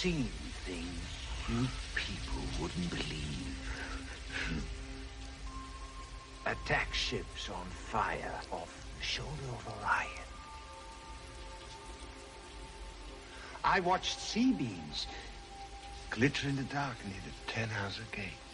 Seen things you people wouldn't believe. Hmm. Attack ships on fire off the shoulder of Orion. I watched sea beams glitter in the dark near the Ten Hauser Gate.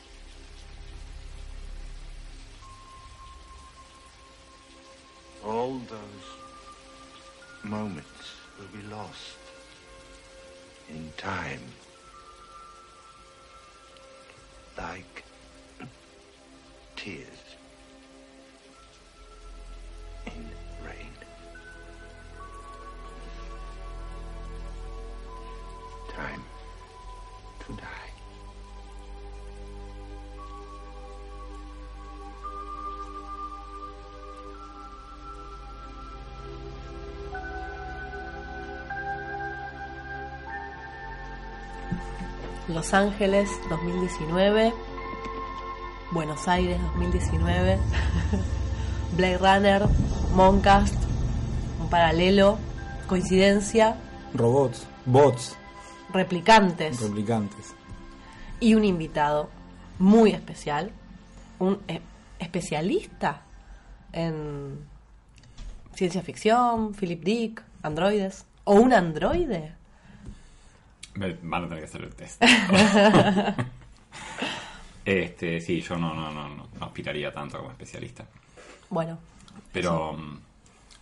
Los Ángeles 2019, Buenos Aires 2019, Blade Runner, Moncast, un paralelo, coincidencia, Robots, bots, replicantes. Replicantes. y un invitado muy especial, un eh, especialista en ciencia ficción, Philip Dick, androides, o un androide. Van a tener que hacer el test. este, sí, yo no, no, no, no, no aspiraría tanto como especialista. Bueno, Pero mm,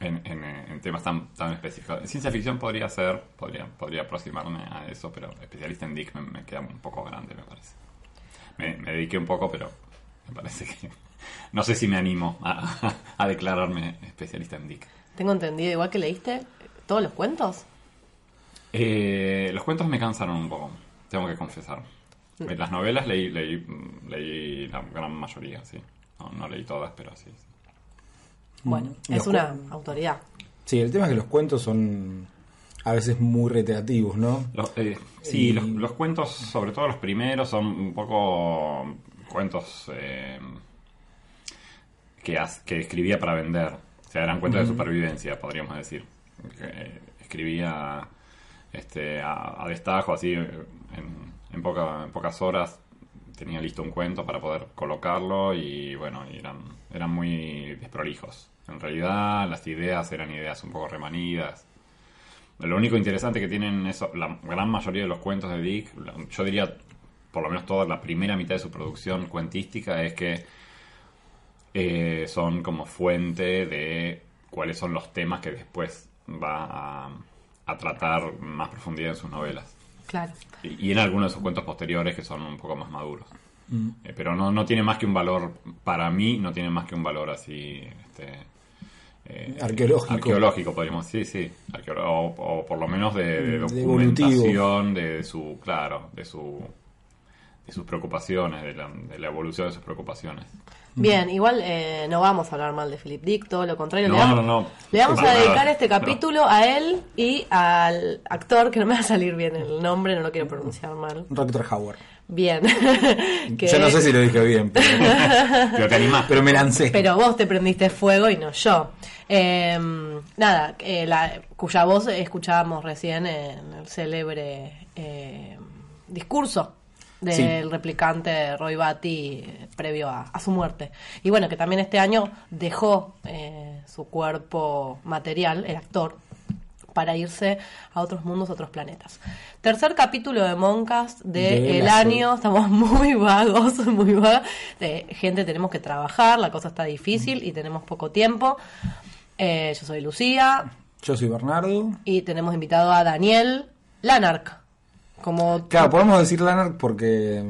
en, en, en temas tan, tan específicos. En ciencia ficción podría ser, podría, podría aproximarme a eso, pero especialista en Dick me, me queda un poco grande, me parece. Me, me dediqué un poco, pero me parece que... No sé si me animo a, a declararme especialista en Dick. tengo entendido, igual que leíste todos los cuentos. Eh, los cuentos me cansaron un poco, tengo que confesar. Eh, Las novelas leí, leí, mm, leí la gran mayoría, sí. No, no leí todas, pero sí. sí. Bueno, Mm, es los una autoridad. Sí, el tema es que los cuentos son a veces muy reiterativos, ¿no? Los- eh, sí, Y- los, los cuentos, sobre todo los primeros, son un poco cuentos eh, que, escribía para vender. O sea, eran cuentos de supervivencia, podríamos decir. Que, eh, escribía este, a, destajo, así, en, en, poca- en pocas horas tenía listo un cuento para poder colocarlo y bueno, eran, eran muy desprolijos. En realidad las ideas eran ideas un poco remanidas. Lo único interesante que tienen eso, la gran mayoría de los cuentos de Dick, yo diría por lo menos toda la primera mitad de su producción cuentística, es que eh, son como fuente de cuáles son los temas que después va a, a tratar más profundidad en sus novelas. Claro. Y, y en algunos de sus cuentos posteriores que son un poco más maduros. Eh, pero no, no tiene más que un valor, para mí, no tiene más que un valor así. Este, eh, Arqueológico. Arqueológico, podríamos decir, sí. Arqueolo- o, o por lo menos de, de Mm, de documentación de, su, claro, de su de sus preocupaciones, de la, de la evolución de sus preocupaciones. Bien, igual eh, no vamos a hablar mal de Philip Dick, todo lo contrario. No, le vamos, no, no. Le vamos a dedicar nada. este No. capítulo a él y al actor, que no me va a salir bien el nombre, no lo quiero pronunciar mal. Rutger Hauer. Bien. Que- Yo no sé si lo dije bien, pero, Pero te animás. pero me lancé. Pero vos te prendiste fuego y no yo. Eh, nada, eh, la, cuya voz escuchábamos recién en el célebre eh, discurso del Sí. replicante Roy Batty eh, previo a, a su muerte. Y bueno, que también este año dejó eh, su cuerpo material, el actor, para irse a otros mundos, a otros planetas. Tercer capítulo de Moncast De año, estamos muy vagos, muy vagos. De, gente, tenemos que trabajar, la cosa está difícil y tenemos poco tiempo. Eh, yo soy Lucía Yo soy Bernardo. y tenemos invitado a Daniel Lanark. Como Claro, podemos decir Lanark porque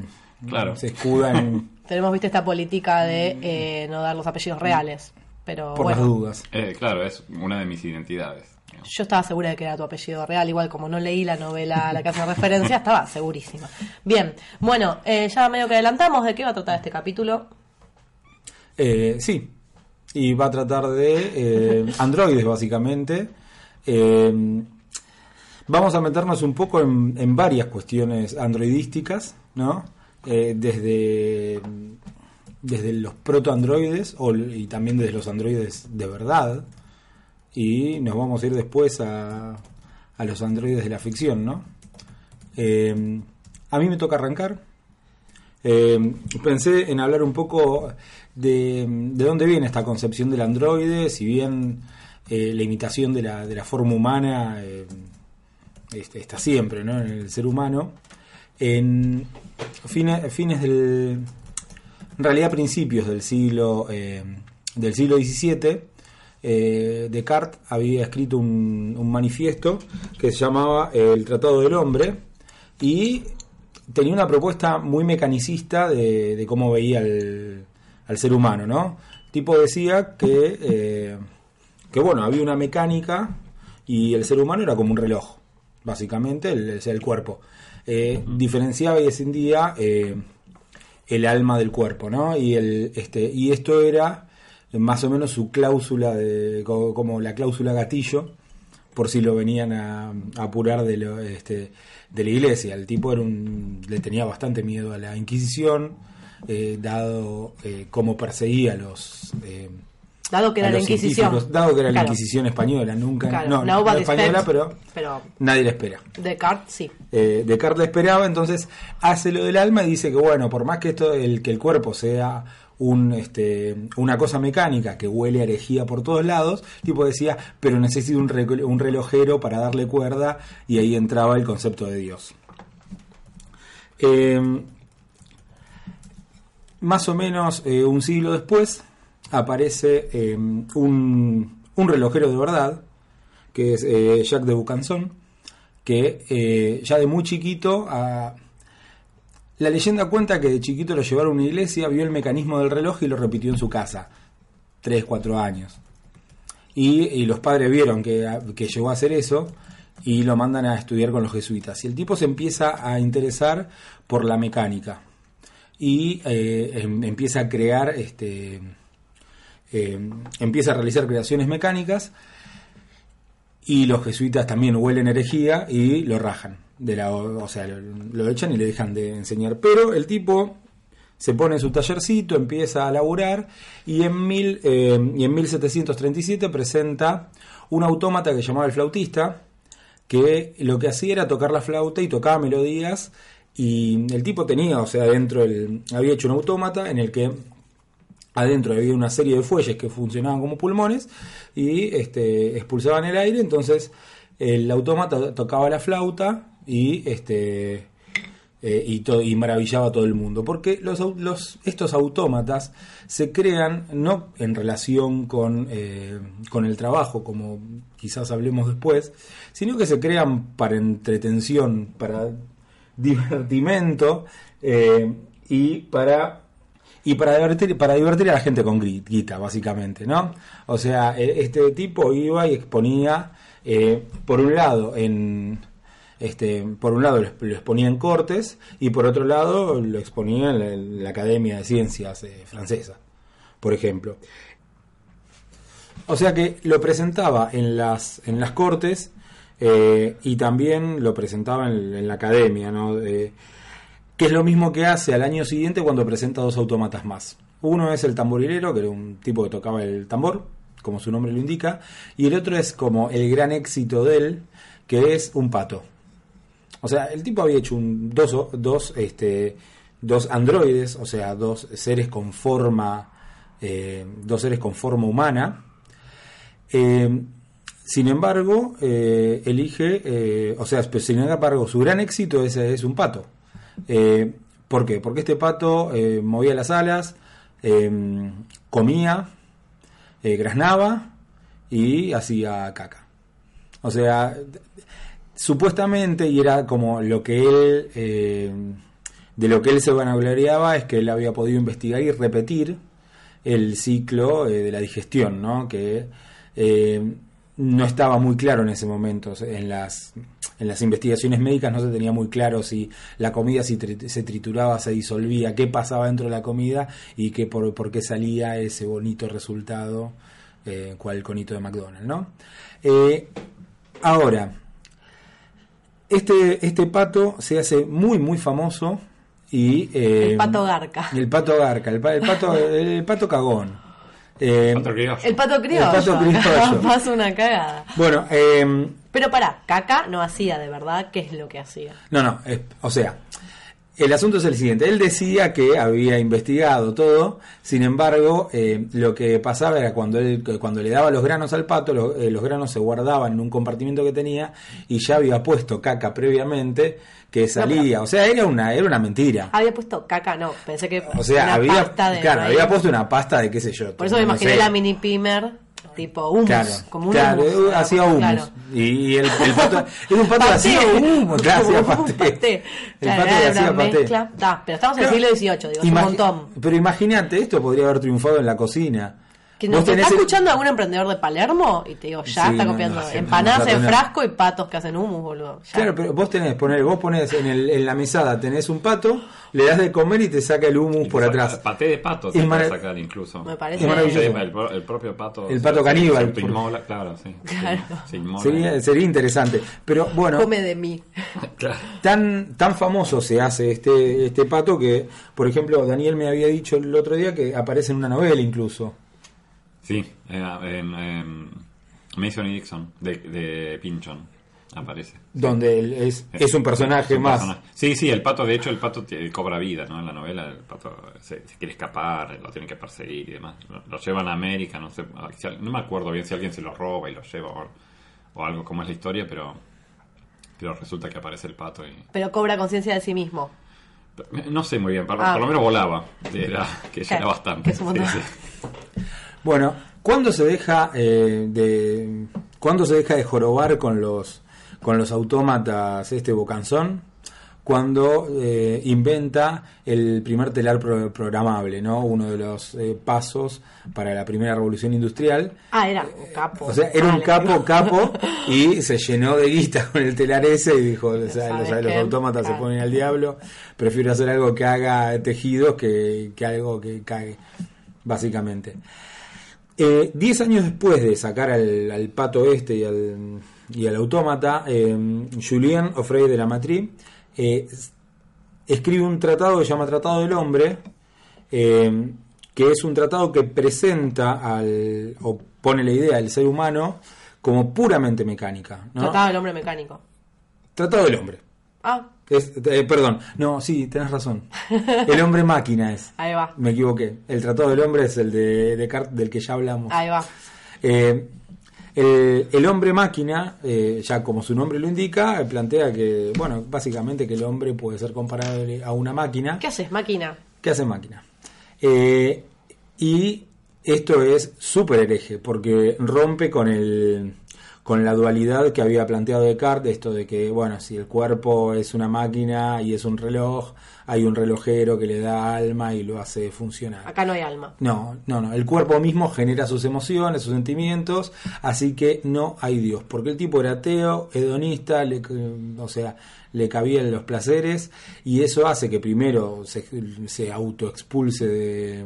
Claro. se escuda en, tenemos viste esta política de eh, no dar los apellidos reales. Pero por bueno, las dudas. Eh, claro, es una de mis identidades. digamos. yo estaba segura de que era tu apellido real, igual como no leí la novela a la que hace referencia, estaba segurísima. Bien, bueno, eh, ya medio que adelantamos de qué va a tratar este capítulo. Eh, sí, y va a tratar de eh, androides básicamente. Eh, vamos a meternos un poco en, en varias cuestiones androidísticas, ¿no? Eh, desde, desde los protoandroides y también desde los androides de verdad. Y nos vamos a ir después a, a los androides de la ficción, ¿no? Eh, a mí me toca arrancar. Eh, pensé en hablar un poco de, de dónde viene esta concepción del androide, si bien eh, la imitación de la, de la forma humana este, está siempre ¿no? en el ser humano. En fines, fines del. En realidad, principios del siglo, eh, del siglo XVII, eh, Descartes había escrito un, manifiesto que se llamaba El Tratado del Hombre y tenía una propuesta muy mecanicista de, cómo veía al, ser humano, ¿no? Tipo decía que, eh, que, bueno, había una mecánica y el ser humano era como un reloj, básicamente, el, el, cuerpo. Eh, Diferenciaba y descendía eh, el alma del cuerpo, ¿no? Y, el, este, y esto era más o menos su cláusula, de, como, la cláusula gatillo, por si lo venían a, apurar de, lo, este, de la iglesia. El tipo era un, le tenía bastante miedo a la Inquisición, eh, dado eh, cómo perseguía a los... Dado que era la Inquisición. científicos, Dado que era la Claro. Inquisición española, nunca... Claro, no, española, pero pero nadie le espera. Descartes sí. Eh, Descartes le esperaba, entonces hace lo del alma y dice que bueno, por más que esto, el que el cuerpo sea un, este, una cosa mecánica que huele a herejía por todos lados, tipo decía, pero necesito un, re- un relojero para darle cuerda y ahí entraba el concepto de Dios. Eh, más o menos eh, un siglo después aparece eh, un, un relojero de verdad, que es eh, Jacques de Bucanson, que eh, ya de muy chiquito, la leyenda cuenta que de chiquito lo llevaron a una iglesia, vio el mecanismo del reloj y lo repitió en su casa, 3, 4 años. Y, los padres vieron que, que llegó a hacer eso y lo mandan a estudiar con los jesuitas. Y el tipo se empieza a interesar por la mecánica y em- empieza a crear, este, eh, empieza a realizar creaciones mecánicas y los jesuitas también huelen herejía y lo rajan. De la, o sea, lo, echan y le dejan de enseñar. Pero el tipo se pone en su tallercito, empieza a laburar y en, mil, eh, y en 1737 presenta un autómata que llamaba el flautista, que lo que hacía era tocar la flauta y tocaba melodías y el tipo tenía, o sea, dentro el, había hecho un autómata en el que adentro había una serie de fuelles que funcionaban como pulmones y este, expulsaban el aire, entonces el autómata tocaba la flauta y este eh, y, y maravillaba a todo el mundo, porque los, estos autómatas se crean no en relación con, eh, con el trabajo, como quizás hablemos después, sino que se crean para entretención, para divertimento eh, y para y para divertir, para divertir a la gente con guita, básicamente, ¿no? O sea, e- este tipo iba y exponía, eh, por un lado, en este, por un lado lo exp- lo exponía en Cortes y por otro lado lo exponía en la, Academia de Ciencias eh, francesa, por ejemplo. O sea que lo presentaba en las, en las Cortes eh, y también lo presentaba en, la Academia, ¿no? Que es lo mismo que hace al año siguiente cuando presenta dos autómatas más. Uno es el tamborilero, que era un tipo que tocaba el tambor, como su nombre lo indica, y el otro es como el gran éxito de él, que es un pato. O sea, el tipo había hecho un, dos, dos, este, dos androides, o sea, dos seres con forma, eh, dos seres con forma humana. Eh, sin embargo, eh, elige, o sea, pero sin embargo, su gran éxito es, es un pato. Eh, ¿Por qué? Porque este pato eh, movía las alas, eh, comía, graznaba y hacía caca. O sea, supuestamente, y era como lo que él, de lo que él se vanagloriaba, es que él había podido investigar y repetir el ciclo de la digestión, ¿no? Que no estaba muy claro en ese momento. En las, en las investigaciones médicas no se tenía muy claro si la comida si tri- se trituraba, se disolvía, qué pasaba dentro de la comida y qué por, por qué salía ese bonito resultado, eh, cual el conito de McDonald's, ¿no? Eh, ahora, este, este pato se hace muy, muy famoso y... eh, El pato garca. El pato garca, el, pa- el pato, el pato cagón. Eh, Otro criollo. El pato criollo. El pato criollo. Pasa una cagada. bueno, eh, Pero para, Caca no hacía de verdad, ¿qué es lo que hacía? No, no, es- o sea, el asunto es el siguiente. Él decía que había investigado todo, sin embargo, eh, lo que pasaba era cuando él cuando le daba los granos al pato, lo- eh, los granos se guardaban en un compartimento que tenía y ya había puesto caca previamente que salía. O sea, era una era una mentira. Había puesto Caca, no, pensé que O sea, una había, pasta de claro, maíz. había puesto una pasta de qué sé yo. Por eso me no imaginé sé. la mini pimer, tipo humus, Claro, como un claro, hummus, eh, hacía humus. claro. Y, el, el pato, era un pato hacía humus, claro, hacía paté. paté. El pato era hacía una paté. mezcla. Ta, pero estamos en el siglo XVIII, digo, es un montón. Pero imagínate, esto podría haber triunfado en la cocina. Que nos está el- escuchando algún emprendedor de Palermo y te digo, ya Sí, está copiando no, empanadas no, no, en frasco y patos que hacen humus, boludo. Ya. Claro, pero vos tenés, poner, vos pones en, el, en la mesada, tenés un pato, le das de comer y te saca el humus Y por te atrás. Paté de pato mara- puede sacar incluso. Me parece- Es maravilloso. El, el propio pato. El pato se- caníbal, Se por- autoinmola, claro, sí. Claro. Se, se inmola. Sería, sería interesante. Pero bueno, Come de mí. Claro. tan, tan famoso se hace este, este pato que, por ejemplo, Daniel me había dicho el otro día que aparece en una novela incluso. Sí, eh, en, en Mason y Dixon, de, de Pinchon, aparece. Donde él es, es un personaje Es un más. personaje. Sí, sí, el pato, de hecho, el pato te- cobra vida, ¿no? En la novela, el pato se, se quiere escapar, lo tienen que perseguir y demás. Lo, lo llevan a América, no sé, no me acuerdo bien si alguien se lo roba y lo lleva o, o algo como es la historia, pero pero resulta que aparece el pato y... Pero cobra conciencia de sí mismo. No sé muy bien, por, Ah. por lo menos volaba, era, que ya Claro, era bastante. que es un montón. Sí, sí. Bueno, ¿cuándo se deja eh, de cuándo se deja de jorobar con los con los autómatas este bocanzón? Cuando eh, inventa el primer telar pro- programable, ¿no? Uno de los eh, pasos para la primera revolución industrial. Ah, era un capo. O sea, era un capo, capo, y se llenó de guita con el telar ese y dijo, o sea, ¿Sabes los, autómatas se ponen al diablo, prefiero hacer algo que haga tejidos que, que algo que cague, básicamente. Eh, diez años después de sacar al, al pato este y al, y al autómata, eh, Julien Offray de la Matrie eh, escribe un tratado que se llama Tratado del Hombre, eh, que es un tratado que presenta al, o pone la idea del ser humano como puramente mecánica. ¿no? Trataba del hombre mecánico. Tratado del Hombre. Ah, Es- eh, perdón, no, sí, tenés razón. El hombre máquina es. ahí va. Me equivoqué. El Tratado del Hombre es el de Descartes del que ya hablamos. Ahí va. Eh, el, el hombre máquina, eh, ya como su nombre lo indica, plantea que, bueno, básicamente que el hombre puede ser comparable a una máquina. ¿Qué haces, máquina? ¿Qué hace máquina? Y esto es súper hereje, porque rompe con el con la dualidad que había planteado Descartes, esto de que, bueno, si el cuerpo es una máquina y es un reloj, hay un relojero que le da alma y lo hace funcionar. Acá no hay alma. No, no, no. El cuerpo mismo genera sus emociones, sus sentimientos, así que no hay Dios. Porque el tipo era ateo, hedonista, le, o sea, le cabían los placeres y eso hace que primero se, se autoexpulse de,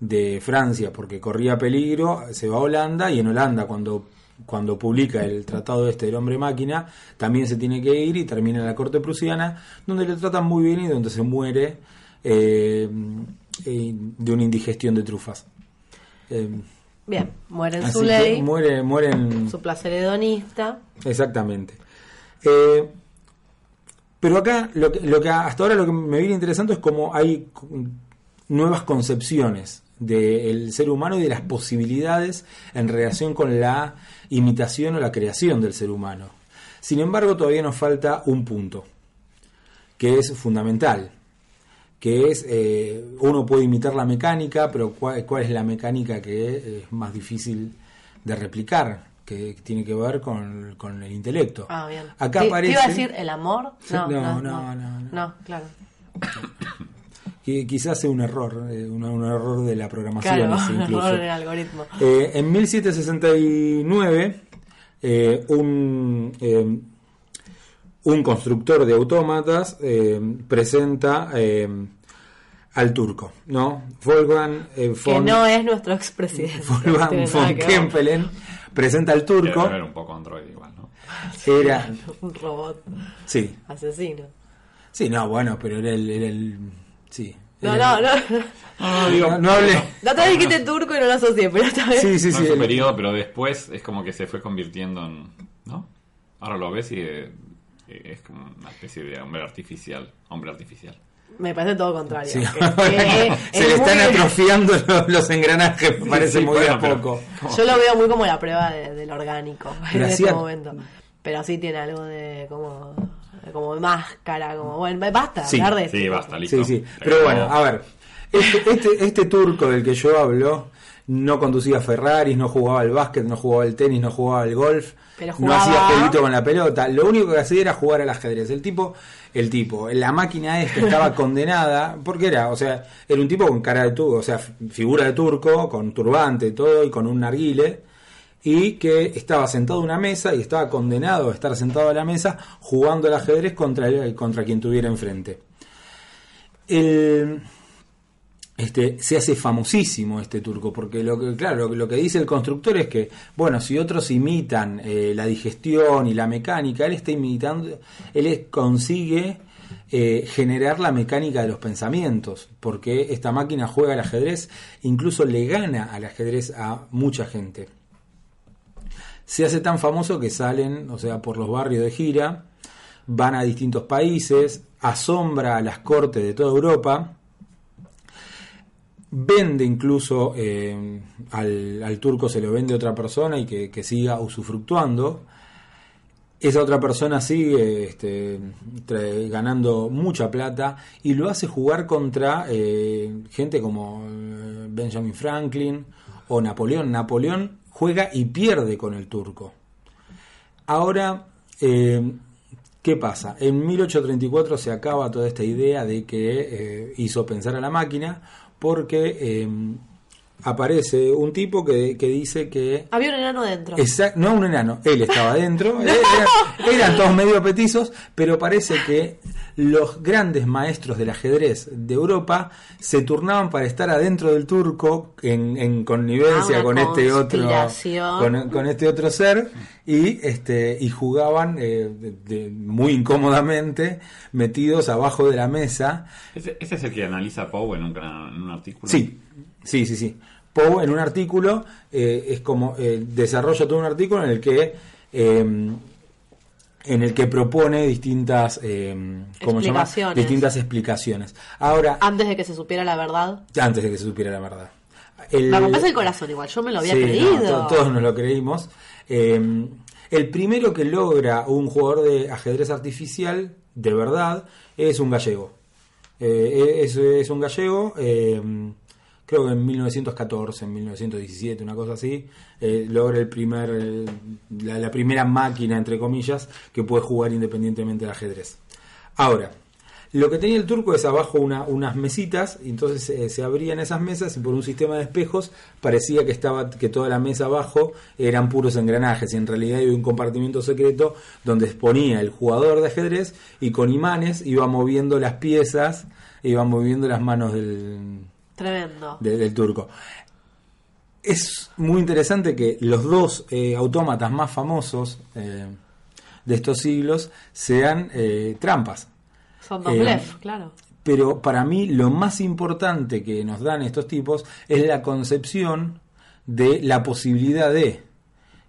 de Francia porque corría peligro, se va a Holanda y en Holanda cuando cuando publica el tratado este del hombre máquina, también se tiene que ir y termina en la corte prusiana, donde le tratan muy bien y donde se muere eh, de una indigestión de trufas. Eh, Bien, muere en su ley, muere, mueren su placer hedonista. Exactamente. Eh, pero acá, lo que, lo que hasta ahora lo que me viene interesante es cómo hay nuevas concepciones del ser humano y de las posibilidades en relación con la imitación o la creación del ser humano. Sin embargo, todavía nos falta un punto, que es fundamental, que es, eh, uno puede imitar la mecánica, pero ¿cuál, cuál es la mecánica que es más difícil de replicar? Que tiene que ver con, con el intelecto. Ah, bien. Acá ¿Te, te aparece... iba a decir el amor? No, No, no, no, no. no, no. No, claro. que quizás sea un error, eh, un, un error de la programación Claro, ese incluso. error en el algoritmo. Eh, en 1769, eh, un, eh, un constructor de autómatas eh, presenta eh, al turco, ¿no? Wolfgang eh, Que von, no es nuestro expresidente. Nada von. Kempelen presenta al turco. Era un poco Android igual, ¿no? Era, Un robot sí, asesino. sí, no, bueno, pero era el, era el sí. No, era- no, no. no, no hablé. La otra vez dijiste turco y no lo asocié, pero esta vez. Sí, sí, no sí. en su el- periodo, pero después es como que se fue convirtiendo en. ¿No? Ahora lo ves y eh, es como una especie de hombre artificial. Hombre artificial. Me parece todo contrario. Sí. Que- que Se es le están muy- atrofiando los, los engranajes, parece sí, muy de a bueno, pero- poco. Yo lo veo muy como la prueba de- del orgánico Pero en este momento. Pero sí tiene algo de como, como de máscara, como bueno, basta Sí, hablar de Sí, esto. basta, listo. Sí, sí. Pero acabó. bueno, a ver. Este, este, este turco del que yo hablo no conducía Ferraris, no jugaba al básquet, no jugaba al tenis, no jugaba al golf, Pero no hacía jueguito con la pelota. Lo único que hacía era jugar al ajedrez. El tipo, el tipo, la máquina esta estaba condenada, porque era, o sea, era un tipo con cara de turco, o sea, figura de turco, con turbante y todo, y con un narguile, y que estaba sentado a una mesa y estaba condenado a estar sentado a la mesa jugando al ajedrez contra, el- contra quien tuviera enfrente. El, este, se hace famosísimo este turco, porque lo que, claro, lo, que- dice el constructor es que, bueno, si otros imitan eh, la digestión y la mecánica, él está imitando, él consigue eh, generar la mecánica de los pensamientos, porque esta máquina juega al ajedrez, incluso le gana al ajedrez a mucha gente. Se hace tan famoso que salen, o sea, por los barrios de gira, van a distintos países, asombra a las cortes de toda Europa, vende incluso eh, al, turco, se lo vende otra persona y que, siga usufructuando. Esa otra persona sigue este, ganando mucha plata y lo hace jugar contra eh, gente como eh, Benjamin Franklin o Napoleón. Napoleón juega y pierde con el turco. Ahora, eh, ¿qué pasa? En 1834 se acaba toda esta idea de que eh, hizo pensar a la máquina porque eh, aparece un tipo que, que dice que Había un enano dentro. Exact- no un enano, él estaba adentro, era- eran todos medio petizos, pero parece que los grandes maestros del ajedrez de Europa se turnaban para estar adentro del turco en, en connivencia Ah, con este otro con, con este otro ser y este y jugaban eh, de- de- muy incómodamente metidos abajo de la mesa Ese, ese es el que analiza Poe en un, cana- en un artículo. Sí, sí, sí, sí. Poe en un artículo eh, es como eh, desarrolla todo un artículo en el que eh, en el que propone distintas eh, ¿cómo se llama? Explicaciones. distintas explicaciones. Ahora Antes de que se supiera la verdad. antes de que se supiera la verdad. El- acompaña el corazón igual, yo me lo había Sí, creído. no, to- todos nos lo creímos. Eh, el primero que logra un jugador de ajedrez artificial de verdad es un gallego. Eh, es, es un gallego, eh, creo que en 1914, en 1917, una cosa así, eh, logra el primer, la, la primera máquina, entre comillas, que puede jugar independientemente del ajedrez. Ahora, lo que tenía el turco es abajo una- unas mesitas, y entonces eh, se abrían esas mesas y por un sistema de espejos parecía que estaba que toda la mesa abajo eran puros engranajes y en realidad había un compartimiento secreto donde exponía el jugador de ajedrez y con imanes iba moviendo las piezas, iba moviendo las manos del, Tremendo. de- del turco. Es muy interesante que los dos eh, autómatas más famosos eh, de estos siglos sean eh, trampas. Son dos blef, claro. Pero para mí lo más importante que nos dan estos tipos es la concepción de la posibilidad de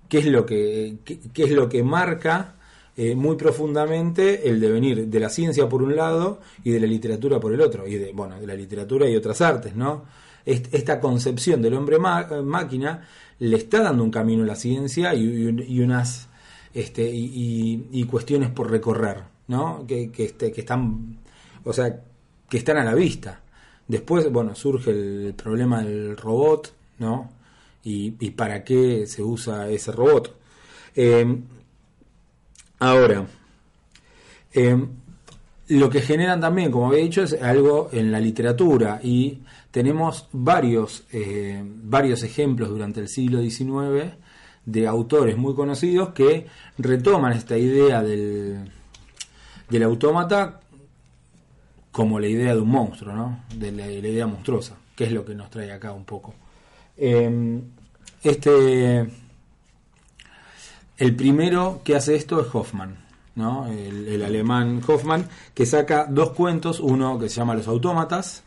qué es lo que, qué, qué es lo que marca eh, muy profundamente el devenir de la ciencia por un lado y de la literatura por el otro, y de, bueno, de la literatura y otras artes, ¿no? Est- Esta concepción del hombre máquina le está dando un camino a la ciencia y, y un- y unas este, y- y cuestiones por recorrer, ¿no? Que, que, este, que están, o sea, que están a la vista. Después, bueno, surge el problema del robot, ¿no? Y, y para qué se usa ese robot. Eh, ahora, eh, lo que generan también, como había dicho, es algo en la literatura y tenemos varios, eh, varios ejemplos durante el siglo XIX de autores muy conocidos que retoman esta idea del, del autómata como la idea de un monstruo, ¿no? De la, idea monstruosa, que es lo que nos trae acá un poco. Eh, este, el primero que hace esto es Hoffman, ¿no? El, el alemán Hoffman, que saca dos cuentos, uno que se llama Los Autómatas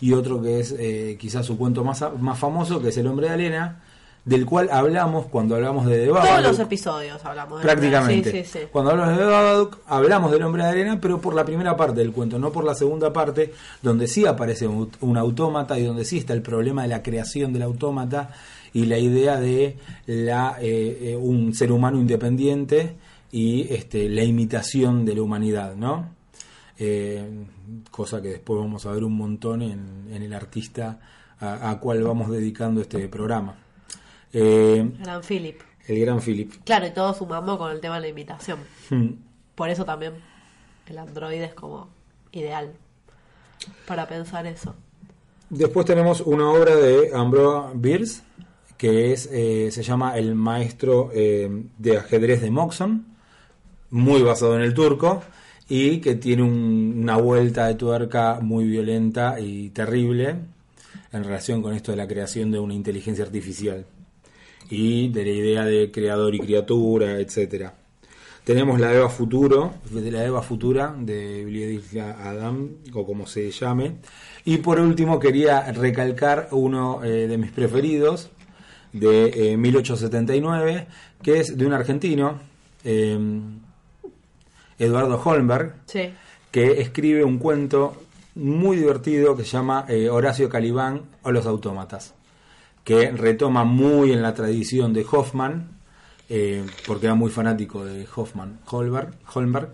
y otro que es eh, quizás su cuento más, más famoso, que es El Hombre de Arena, del cual hablamos cuando hablamos de The Todos los episodios hablamos de Prácticamente. Sí, sí, sí. Cuando hablamos de Babadook, hablamos del hombre de arena, pero por la primera parte del cuento, no por la segunda parte, donde sí aparece un, un autómata y donde sí está el problema de la creación del autómata y la idea de la, eh, eh, un ser humano independiente y este, la imitación de la humanidad, ¿no? Eh, cosa que después vamos a ver un montón en, en el artista a, a cual vamos dedicando este programa. Eh, Gran Philip. el gran Philip. Claro, y todo sumando con el tema de la imitación. Hmm. Por eso también el androide es como ideal para pensar eso. Después tenemos una obra de Ambroise Bierce que es eh, se llama El maestro eh, de ajedrez de Moxon, muy basado en el turco y que tiene un- una vuelta de tuerca muy violenta y terrible en relación con esto de la creación de una inteligencia artificial y de la idea de creador y criatura, etcétera. Tenemos la Eva Futuro, de la Eva Futura de Billy Adam, o como se llame. Y por último quería recalcar uno eh, de mis preferidos, de eh, 1879, que es de un argentino, eh, Eduardo Holmberg, Sí. que escribe un cuento muy divertido que se llama eh, Horacio Calibán o los autómatas, que retoma muy en la tradición de Hoffman, eh, porque era muy fanático de Hoffman, Holberg, Holmberg,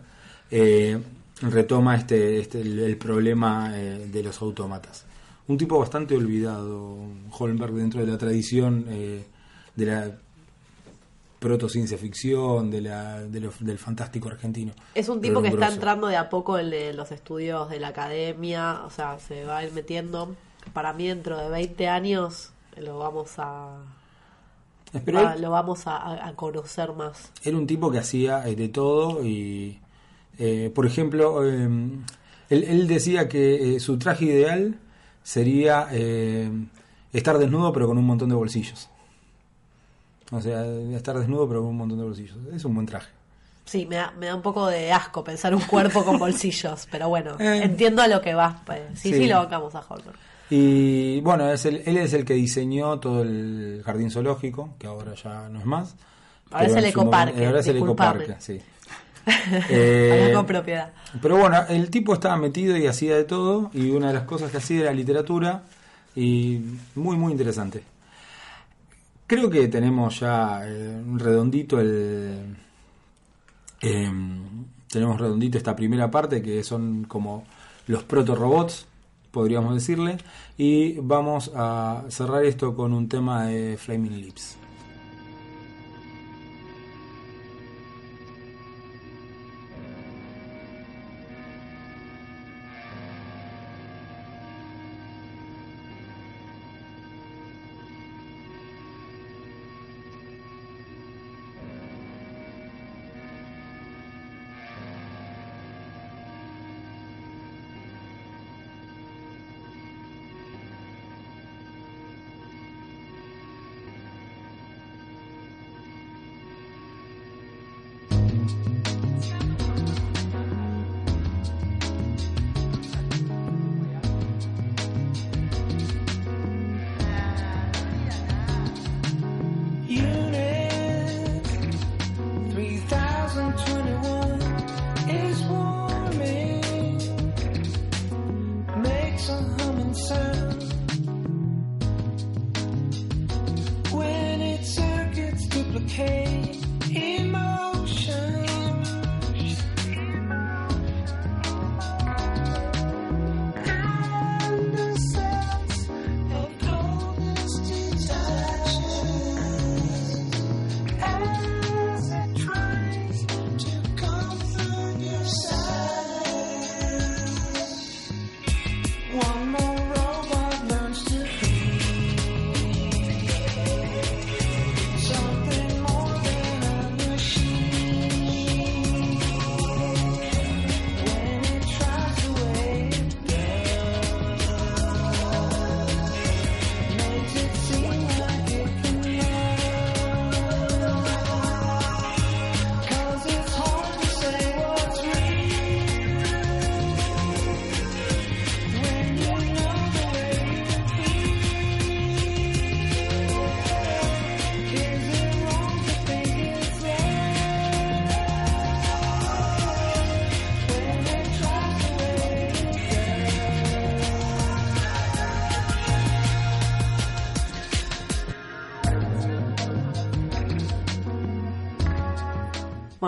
retoma este, este el, el problema de los autómatas. Un tipo bastante olvidado, Holmberg, dentro de la tradición eh, de la proto-ciencia ficción, de la, de lo- del fantástico argentino. Es un tipo que está entrando de a poco en los estudios de la academia, o sea, se va a ir metiendo. Para mí, dentro de 20 años, lo vamos a, lo vamos a, conocer más. Era un tipo que hacía eh, de todo y, eh, por ejemplo, eh, él, él decía que eh, su traje ideal sería eh, estar desnudo pero con un montón de bolsillos. O sea, estar desnudo pero con un montón de bolsillos. Es un buen traje. Sí, me da, me da un poco de asco pensar un cuerpo con bolsillos, pero bueno, Eh. entiendo a lo que vas. pues. Sí, sí, Sí. lo bancamos a Holberg. Y bueno, es el- él es el que diseñó todo el jardín zoológico, que ahora ya no es más. Ahora es el ecoparque, momento- ahora es el ecoparque, sí. Eh, con propiedad. Pero bueno, el tipo estaba metido y hacía de todo, y una de las cosas que hacía era literatura, y muy, muy interesante. Creo que tenemos ya eh, redondito el. em, tenemos redondito esta primera parte, que son como los proto-robots, podríamos decirle, y vamos a cerrar esto con un tema de Flaming Lips.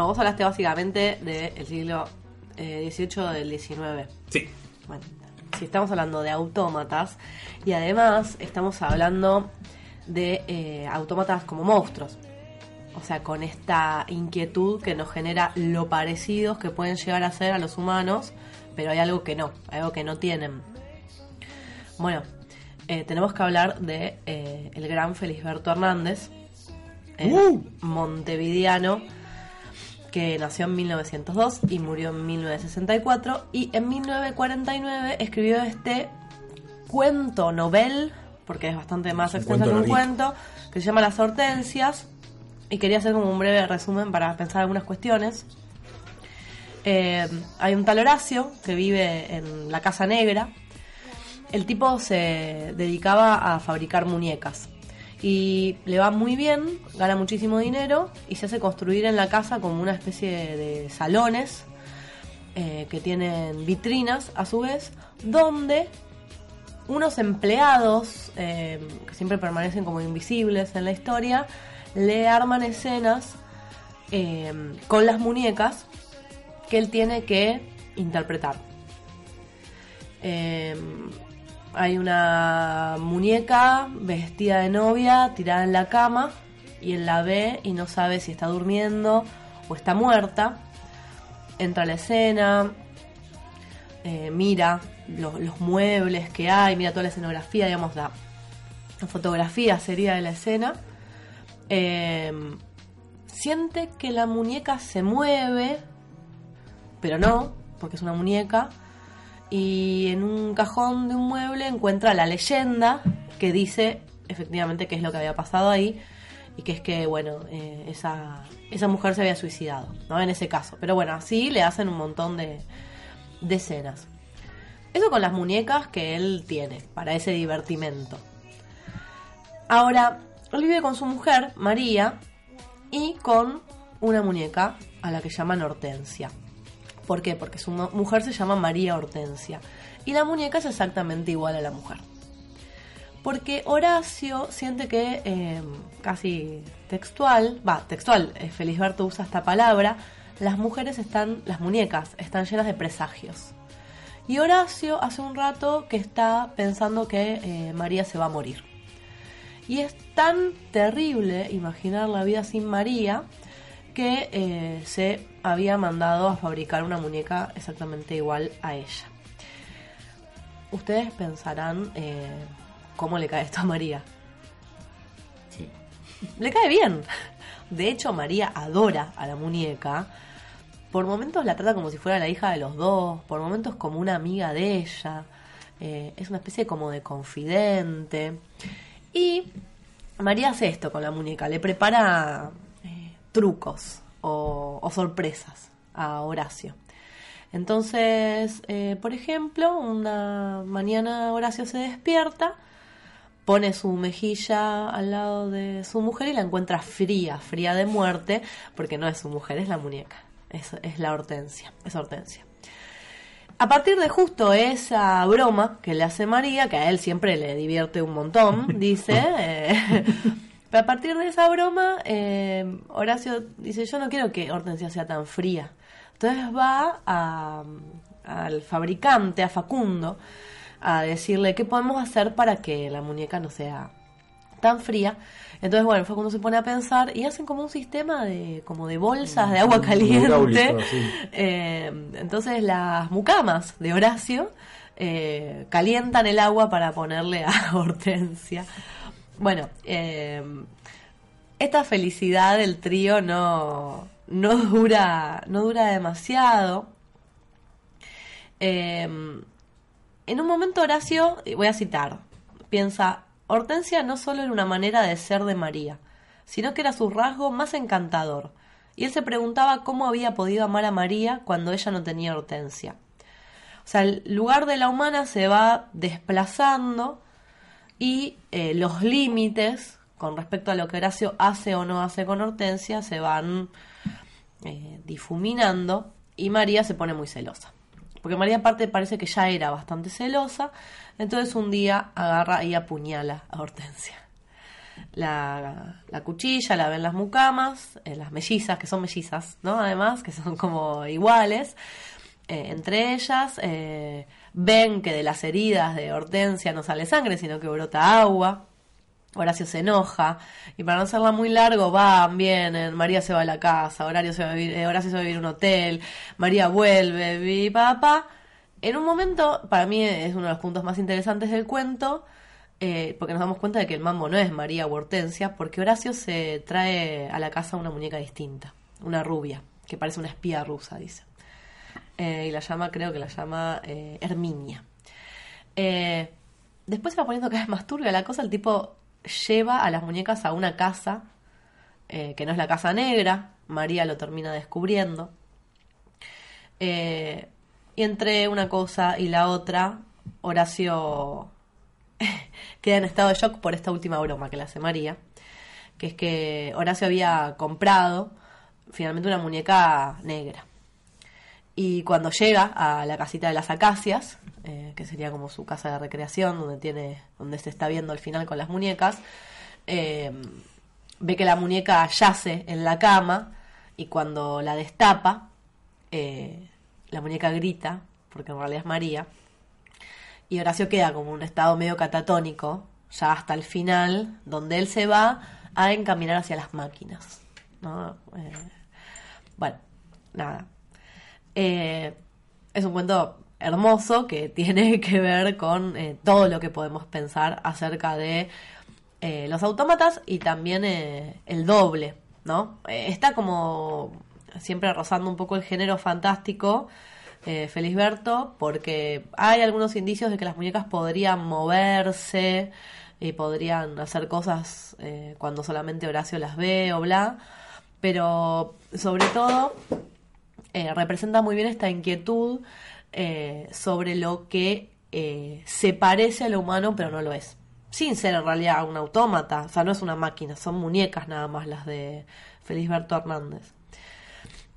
Bueno, vos hablaste básicamente del siglo eh, XVIII del XIX. Sí. Bueno, si estamos hablando de autómatas y además estamos hablando de eh, autómatas como monstruos. O sea, con esta inquietud que nos genera lo parecidos que pueden llegar a ser a los humanos, pero hay algo que no, algo que no tienen. Bueno, eh, tenemos que hablar de eh, el gran Felisberto Hernández, el ¡Uh! montevideano, que nació en 1902 y murió en 1964 y en 1949 escribió este cuento novel, porque es bastante más Un extenso que un cuento, que se llama Las Hortensias y quería hacer como un breve resumen para pensar algunas cuestiones. Eh, hay un tal Horacio que vive en la Casa Negra. El tipo se dedicaba a fabricar muñecas y le va muy bien, gana muchísimo dinero y se hace construir en la casa como una especie de salones eh, que tienen vitrinas a su vez, donde unos empleados eh, que siempre permanecen como invisibles en la historia le arman escenas eh, con las muñecas que él tiene que interpretar. Hay una muñeca vestida de novia tirada en la cama y él la ve y no sabe si está durmiendo o está muerta. Entra a la escena, eh, mira los, muebles que hay, mira toda la escenografía, digamos, la, la fotografía sería de la escena. Eh, siente que la muñeca se mueve, pero no, porque es una muñeca. Y en un cajón de un mueble encuentra la leyenda que dice efectivamente qué es lo que había pasado ahí y que es que, bueno, eh, esa, esa mujer se había suicidado, ¿no? En ese caso. Pero bueno, así le hacen un montón de, de escenas. Eso con las muñecas que él tiene para ese divertimento. Ahora, él vive con su mujer, María, y con una muñeca a la que llaman Hortensia. ¿Por qué? Porque su mu- mujer se llama María Hortensia. Y la muñeca es exactamente igual a la mujer. Porque Horacio siente que, eh, casi textual, va, textual, eh, Felisberto usa esta palabra, las mujeres están, las muñecas están llenas de presagios. Y Horacio hace un rato que está pensando que eh, María se va a morir. Y es tan terrible imaginar la vida sin María que eh, se había mandado a fabricar una muñeca exactamente igual a ella. Ustedes pensarán eh, cómo le cae esto a María. Sí. Le cae bien. De hecho, María adora a la muñeca. Por momentos la trata como si fuera la hija de los dos, por momentos como una amiga de ella. Eh, es una especie como de confidente. Y María hace esto con la muñeca, le prepara eh, trucos o, o sorpresas a Horacio. Entonces, eh, por ejemplo, una mañana Horacio se despierta, pone su mejilla al lado de su mujer y la encuentra fría, fría de muerte, porque no es su mujer, es la muñeca, es, es la hortensia, es hortensia. A partir de justo esa broma que le hace María, que a él siempre le divierte un montón, dice, eh, pero a partir de esa broma, eh, Horacio dice, yo no quiero que Hortensia sea tan fría. Entonces va a- al fabricante, a Facundo, a decirle qué podemos hacer para que la muñeca no sea tan fría. Entonces, bueno, Facundo se pone a pensar y hacen como un sistema de como de bolsas de agua caliente. hidráulico, sí. Eh, entonces las mucamas de Horacio eh, calientan el agua para ponerle a Hortensia. Bueno, eh, esta felicidad del trío no, no dura, no dura demasiado. Eh, en un momento Horacio, voy a citar, piensa, Hortensia no solo era una manera de ser de María, sino que era su rasgo más encantador. Y él se preguntaba cómo había podido amar a María cuando ella no tenía Hortensia. O sea, el lugar de la humana se va desplazando y eh, los límites con respecto a lo que Horacio hace o no hace con Hortensia se van eh, difuminando y María se pone muy celosa. Porque María aparte parece que ya era bastante celosa, entonces un día agarra y apuñala a Hortensia. la, la cuchilla, la ven las mucamas, eh, las mellizas, que son mellizas, ¿no? Además, que son como iguales. Entre ellas, ven que de las heridas de Hortensia no sale sangre, sino que brota agua. Horacio se enoja y para no hacerla muy largo van, vienen, María se va a la casa, Horacio se va a vivir, eh, Horacio se va a vivir un hotel, María vuelve, vi papá. En un momento, para mí es uno de los puntos más interesantes del cuento, eh, porque nos damos cuenta de que el mambo no es María u Hortensia, porque Horacio se trae a la casa una muñeca distinta, una rubia, que parece una espía rusa, dice. Eh, y la llama, creo que la llama eh, Herminia. Eh, después se va poniendo cada vez más turbia la cosa, el tipo lleva a las muñecas a una casa, que no es la casa negra, María lo termina descubriendo. Y entre una cosa y la otra, Horacio queda en estado de shock por esta última broma que le hace María, que es que Horacio había comprado finalmente una muñeca negra. Y cuando llega a la casita de las acacias, eh, que sería como su casa de recreación, donde tiene, donde se está viendo al final con las muñecas, eh, ve que la muñeca yace en la cama y cuando la destapa, eh, la muñeca grita, porque en realidad es María, y Horacio queda como un estado medio catatónico, ya hasta el final, donde él se va a encaminar hacia las máquinas. ¿no? Bueno, nada. Eh, es un cuento hermoso que tiene que ver con eh, todo lo que podemos pensar acerca de eh, los autómatas y también el doble, ¿no? Está como siempre rozando un poco el género fantástico, Felisberto, porque hay algunos indicios de que las muñecas podrían moverse y podrían hacer cosas cuando solamente Horacio las ve o bla, pero sobre todo eh, representa muy bien esta inquietud eh, sobre lo que eh, se parece a lo humano pero no lo es. Sin ser en realidad un autómata, o sea, no es una máquina, son muñecas nada más las de Felisberto Hernández.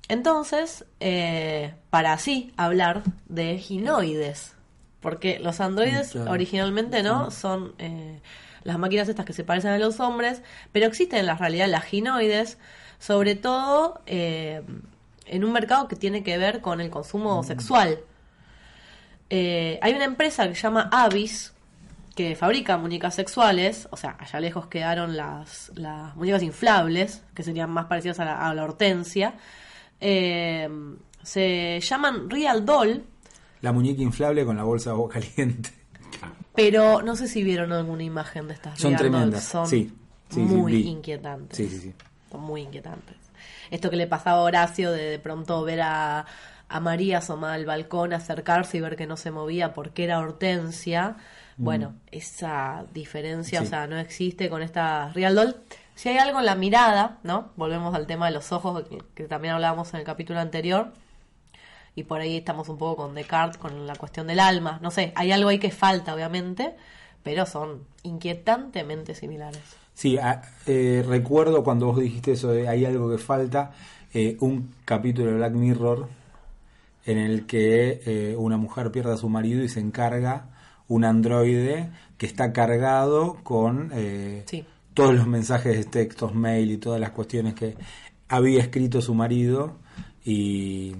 Entonces, para así hablar de ginoides, porque los androides claro. originalmente no son las máquinas estas que se parecen a los hombres, pero existen en la realidad las ginoides, sobre todo en un mercado que tiene que ver con el consumo sexual. Eh, hay una empresa que se llama Avis que fabrica muñecas sexuales, o sea, allá lejos quedaron las, las muñecas inflables, que serían más parecidas a la, a la hortensia. Eh, se llaman Real Doll, La muñeca inflable con la bolsa de agua caliente. pero no sé si vieron alguna imagen de estas Son Real Doll, tremendas, son sí, sí, sí, muy inquietantes. Sí, sí, sí. Son muy inquietantes. Esto que le pasaba a Horacio de de pronto ver a, a María asomada al balcón, acercarse y ver que no se movía porque era Hortensia. Bueno, esa diferencia. Sí. o sea, no existe con esta Real Doll. Si hay algo en la mirada, ¿no? Volvemos al tema de los ojos, que, que también hablábamos en el capítulo anterior. Y por ahí estamos un poco con Descartes, con la cuestión del alma. No sé, hay algo ahí que falta, obviamente, pero son inquietantemente similares. Sí, a- eh, recuerdo cuando vos dijiste eso de hay algo que falta, eh, un capítulo de Black Mirror en el que eh, una mujer pierde a su marido y se encarga un androide que está cargado con eh, Sí. todos los mensajes de textos, mail y todas las cuestiones que había escrito su marido y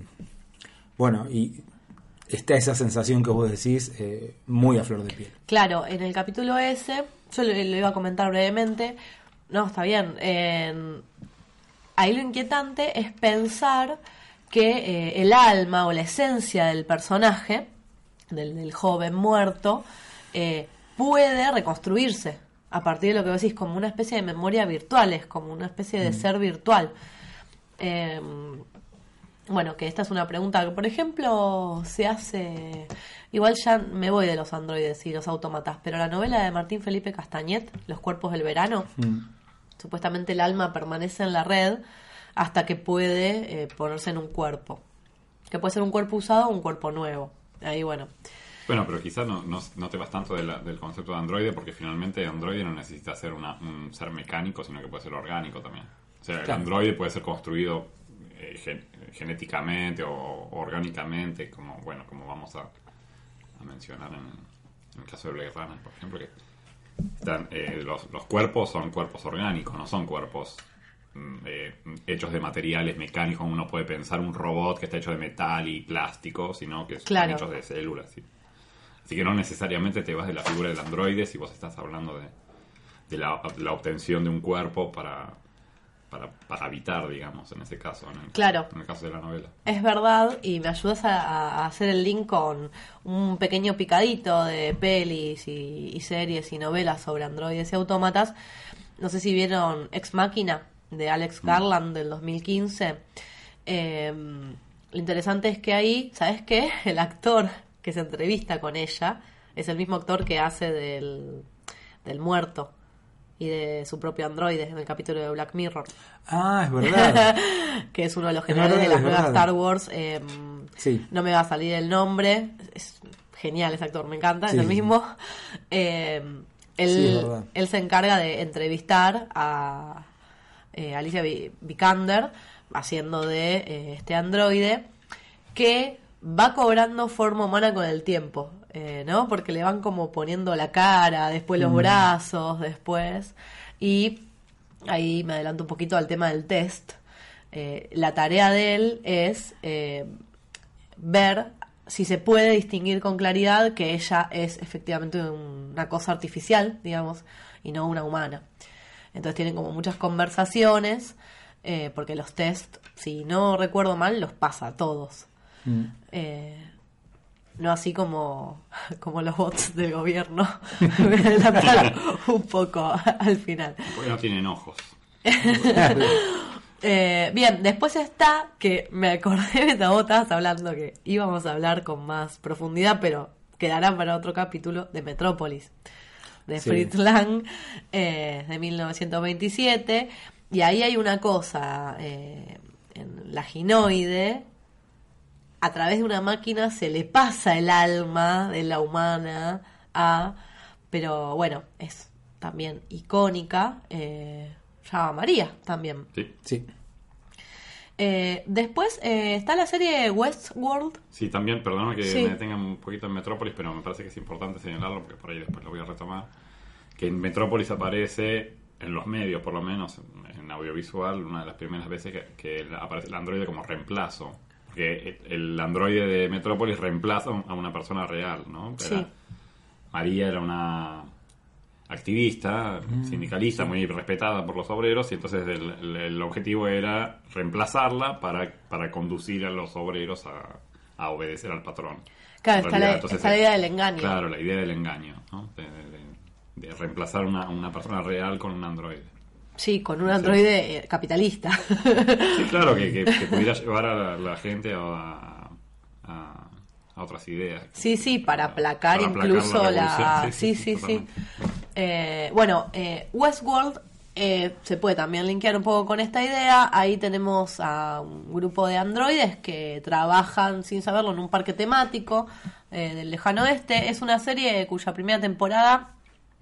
bueno, y está esa sensación que vos decís eh, muy a flor de piel. Claro, en el capítulo ese, yo lo, lo iba a comentar brevemente, no, está bien, en- ahí lo inquietante es pensar que eh, el alma o la esencia del personaje, del, del joven muerto, eh, puede reconstruirse a partir de lo que vos decís, como una especie de memoria virtual, es como una especie de ser virtual. Eh, bueno, que esta es una pregunta que, por ejemplo, se hace. Igual ya me voy de los androides y los autómatas, pero la novela de Martín Felipe Castañet, Los cuerpos del verano, Mm. supuestamente el alma permanece en la red hasta que puede eh, ponerse en un cuerpo. Que puede ser un cuerpo usado o un cuerpo nuevo. Ahí, bueno. Bueno, pero quizás no, no, no te vas tanto de la- del concepto de androide porque finalmente androide no necesita ser una- un ser mecánico, sino que puede ser orgánico también. O sea, el androide puede ser construido eh, gen- genéticamente o orgánicamente, como bueno, como vamos a, a mencionar en, en el caso de Blade Runner, por ejemplo, que están, eh, los, los cuerpos son cuerpos orgánicos, no son cuerpos mm, eh, hechos de materiales mecánicos, uno puede pensar un robot que está hecho de metal y plástico, sino que Claro. están hechos de células. ¿sí? Así que no necesariamente te vas de la figura del androide si vos estás hablando de, de la, la obtención de un cuerpo para, para, para habitar, digamos, en ese caso, en el, Claro. en el caso de la novela. Es verdad, y me ayudas a, a hacer el link con un pequeño picadito de pelis y, y series y novelas sobre androides y autómatas. No sé si vieron Ex Máquina de Alex Garland del 2015. Eh, lo interesante es que ahí, ¿sabes qué? El actor que se entrevista con ella es el mismo actor que hace del, del muerto y de su propio androide en el capítulo de Black Mirror Ah, es verdad. que es uno de los Es generales verdad, de las nuevas. Star Wars. eh, Sí. No me va a salir el nombre. Es genial ese actor, me encanta, Sí, es el sí. mismo. Eh, él, Sí, es verdad. él se encarga de entrevistar a eh, Alicia Vi- Vikander haciendo de eh, este androide que va cobrando forma humana con el tiempo, eh, ¿no? Porque le van como poniendo la cara, después Mm. los brazos, después. Y ahí me adelanto un poquito al tema del test. Eh, la tarea de él es eh, ver si se puede distinguir con claridad que ella es efectivamente una cosa artificial, digamos, y no una humana. Entonces tienen como muchas conversaciones, eh, porque los test, si no recuerdo mal, los pasa a todos. Mm. Eh, no así como, como los bots del gobierno. Me adelantaron un poco al final. Porque no tienen ojos. Eh, bien, después está que me acordé vos estabas hablando que íbamos a hablar con más profundidad, pero quedará para otro capítulo de Metrópolis, de Sí. Fritz Lang, eh, de 1927. Y ahí hay una cosa, eh, en la ginoide, a través de una máquina se le pasa el alma de la humana a... Pero bueno, es también icónica. Eh, llama María también. Sí. Sí. Eh, después eh, está la serie Westworld. Sí, también, perdóname que Sí. me detenga un poquito en Metrópolis, pero me parece que es importante señalarlo porque por ahí después lo voy a retomar. Que en Metrópolis aparece, en los medios por lo menos, en, en audiovisual, una de las primeras veces que, que aparece el androide como reemplazo. Porque el androide de Metrópolis reemplaza a una persona real, ¿no? Era- Sí. María era una activista, sindicalista, muy respetada por los obreros, y entonces el, el- el objetivo era reemplazarla para, para conducir a los obreros a, a obedecer al patrón. Claro, En está realidad, la, entonces, está la idea del engaño. Claro, la idea del engaño, ¿no? de, de- de- de reemplazar una, una persona real con un androide. Sí, con un androide eh, capitalista. Sí, claro, que, que- que pudiera llevar a la, la gente a, a- a otras ideas. sí, sí, para aplacar incluso la... Sí, sí, sí. Eh, bueno, eh, Westworld eh, se puede también linkear un poco con esta idea. Ahí tenemos a un grupo de androides que trabajan sin saberlo en un parque temático eh, del lejano oeste. Es una serie cuya primera temporada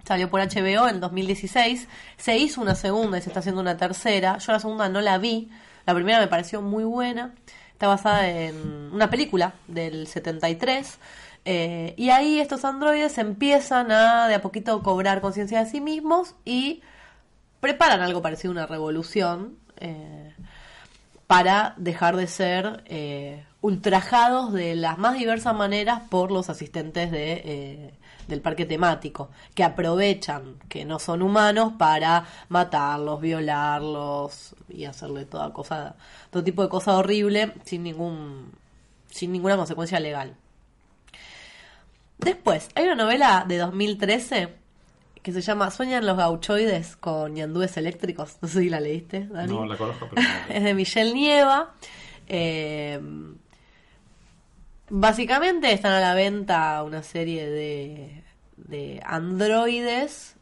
salió por HBO en 2016. Se hizo una segunda y se está haciendo una tercera. Yo la segunda no la vi. La primera me pareció muy buena. Está basada en una película del 73. eh, y ahí estos androides empiezan a de a poquito cobrar conciencia de sí mismos y preparan algo parecido a una revolución eh, para dejar de ser eh, ultrajados de las más diversas maneras por los asistentes de, del parque temático, que aprovechan que no son humanos para matarlos, violarlos y hacerle toda cosa, todo tipo de cosa horrible sin ningún, sin ninguna consecuencia legal. Después, hay una novela de 2013 que se llama Sueñan los gauchoides con ñandúes eléctricos. No sé si la leíste, Dani. No la conozco, pero... Es de Michelle Nieva. Eh, básicamente están a la venta una serie de, de androides,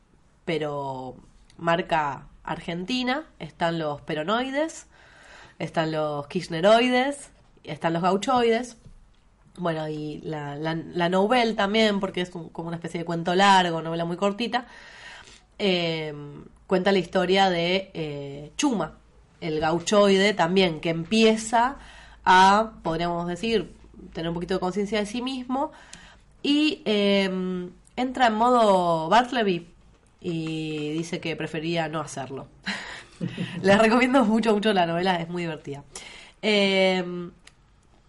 pero marca argentina. Están los peronoides, están los kirchneroides, están los gauchoides. Bueno, y la, la, novel también, porque es un- como una especie de cuento largo, novela muy cortita, eh, cuenta la historia de eh, Chuma, el gauchoide también, que empieza a, podríamos decir, tener un poquito de conciencia de sí mismo y eh, entra en modo Bartleby, y dice que prefería no hacerlo. Les recomiendo mucho, mucho la novela, es muy divertida. Eh,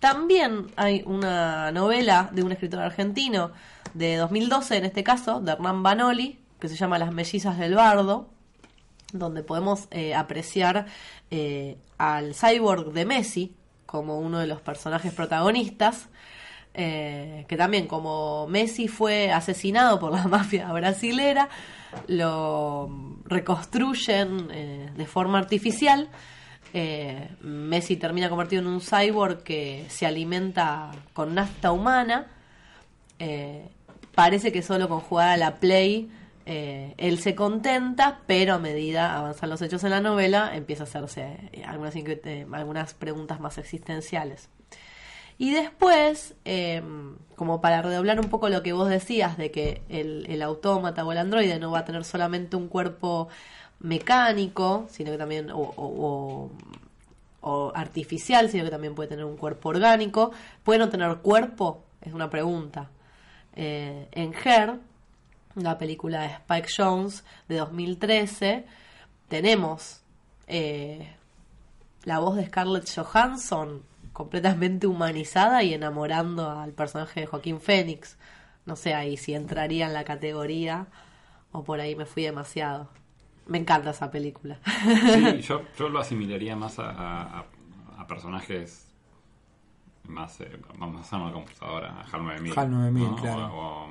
también hay una novela de un escritor argentino de 2012, en este caso, de Hernán Banoli, que se llama Las mellizas del bardo, donde podemos eh, apreciar eh, al cyborg de Messi como uno de los personajes protagonistas, eh, que también como Messi fue asesinado por la mafia brasilera, lo reconstruyen eh, de forma artificial. Eh, Messi termina convertido en un cyborg que se alimenta con nafta humana. Parece que solo con jugar a la Play eh, él se contenta, pero a medida avanzan los hechos en la novela empieza a hacerse eh, eh, algunas preguntas más existenciales. Y después, eh, como para redoblar un poco lo que vos decías de que el, autómata o el androide no va a tener solamente un cuerpo mecánico, sino que también, o, artificial, sino que también puede tener un cuerpo orgánico. ¿Puede no tener cuerpo? Es una pregunta. En Her, la película de Spike Jones de 2013, tenemos eh, la voz de Scarlett Johansson completamente humanizada y enamorando al personaje de Joaquín Phoenix. No sé ahí si entraría en la categoría o por ahí me fui demasiado. Me encanta esa película. Sí, yo, yo lo asimilaría más a, a- a personajes más, eh, vamos a una computadora, a HAL 9000. HAL 9000, ¿no? claro. O, o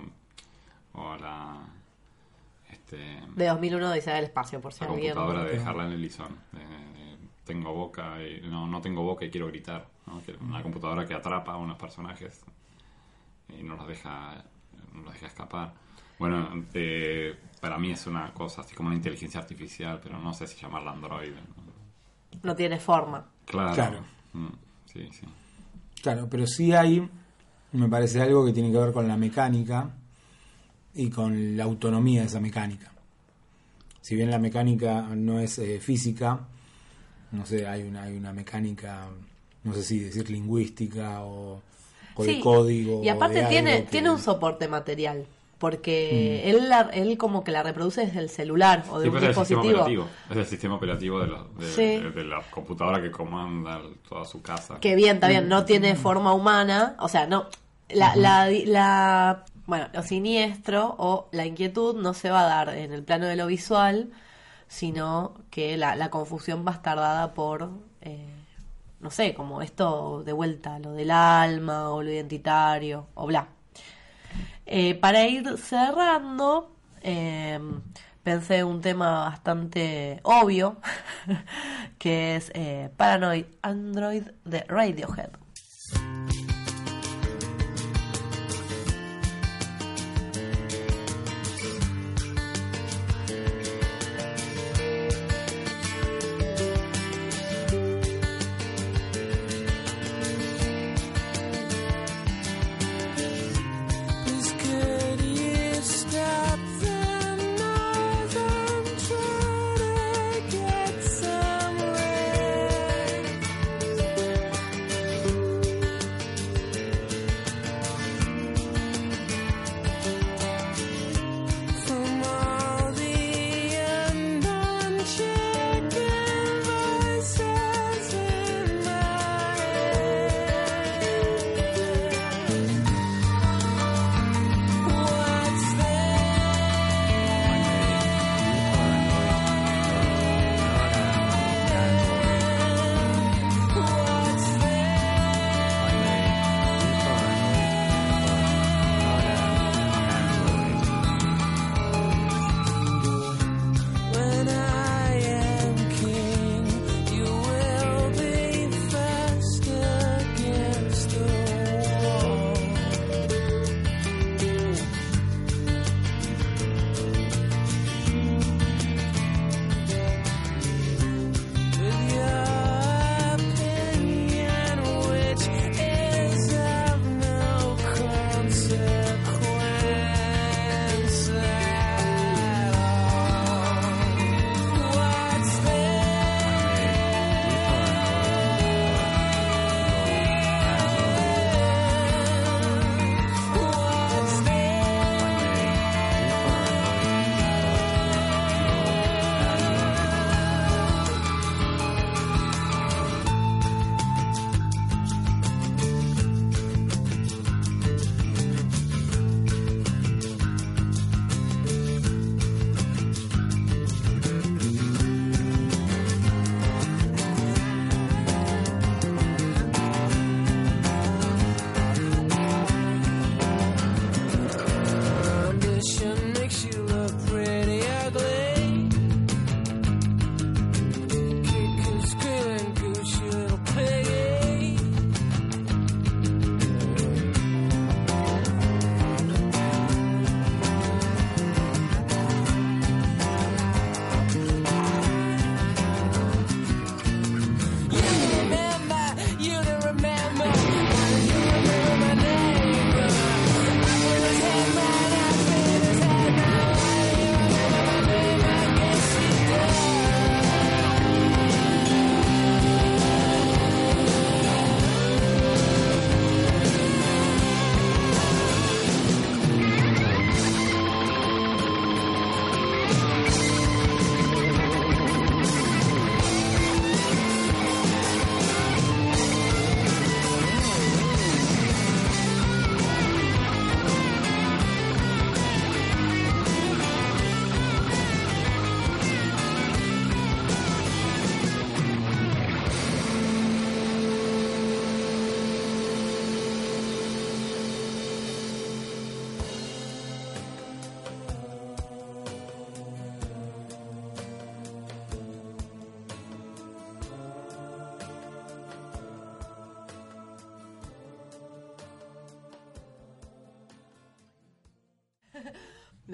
a la, este, De 2001 dice del espacio, por si la alguien... computadora de Harlan Ellison. de- de tengo boca y no, no tengo boca y quiero gritar. una computadora que atrapa a unos personajes y no los deja, no los deja escapar. Bueno, eh, para mí es una cosa así como una inteligencia artificial, pero no sé si llamarla androide. ¿no? No tiene forma. Claro. Claro. Mm, sí, sí. Claro, pero sí hay, me parece algo que tiene que ver con la mecánica y con la autonomía de esa mecánica. Si bien la mecánica no es eh, física, no sé, hay una, hay una mecánica, no sé si decir lingüística o, o de Sí, código. Y aparte tiene, que- tiene un soporte material. Porque Mm. él, la- él como que la reproduce desde el celular o de Sí, un es el sistema dispositivo. operativo. Es el sistema operativo de, los- de, Sí. de- de la computadora que comanda toda su casa. Que bien, está bien, no tiene Mm. forma humana. O sea, no. La, la, la- bueno, lo siniestro o la inquietud no se va a dar en el plano de lo visual, sino que la, la confusión va a estar dada por, eh, no sé, como esto de vuelta, lo del alma o lo identitario o bla. Eh, para ir cerrando, eh, pensé un tema bastante obvio, que es eh, Paranoid Android de Radiohead.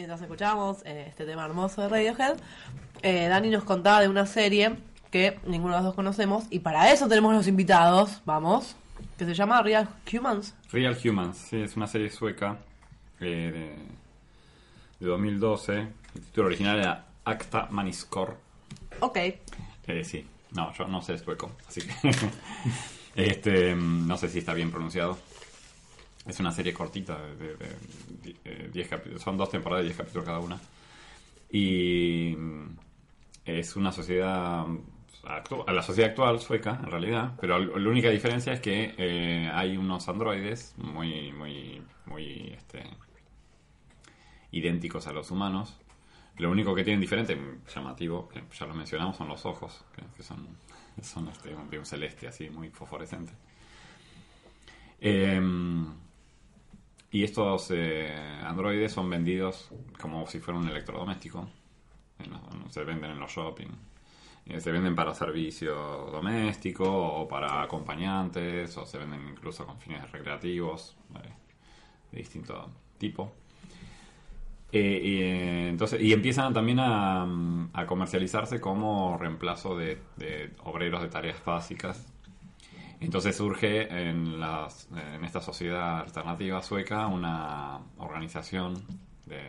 Mientras escuchábamos eh, este tema hermoso de Radiohead, eh, Dani nos contaba de una serie que ninguno de los dos conocemos y para eso tenemos los invitados, vamos, que se llama Real Humans. Real Humans, sí, es una serie sueca eh, de, de 2012. El título original era Acta Maniskor. Ok, Eh, sí, no, yo no sé sueco, así que este, mm, no sé si está bien pronunciado. Es una serie cortita, de, de- de- eh, 10 capítulos, son dos temporadas de 10 capítulos cada una. Y mm, es una sociedad, actu- la sociedad actual sueca, en realidad, pero la única diferencia es que eh, hay unos androides muy, muy, muy, este, idénticos a los humanos. Lo único que tienen diferente, llamativo, que ya lo mencionamos, son los ojos, que, que son, son este, un celeste así, muy fosforescente. Em, y estos eh, androides son vendidos como si fuera un electrodoméstico. Se venden en los shopping. Eh, se venden para servicio doméstico o para acompañantes o se venden incluso con fines recreativos eh, de distinto tipo. Eh, entonces, y empiezan también a, mm, a comercializarse como reemplazo de obreros de tareas básicas. Entonces surge en, las, en esta sociedad alternativa sueca una organización de,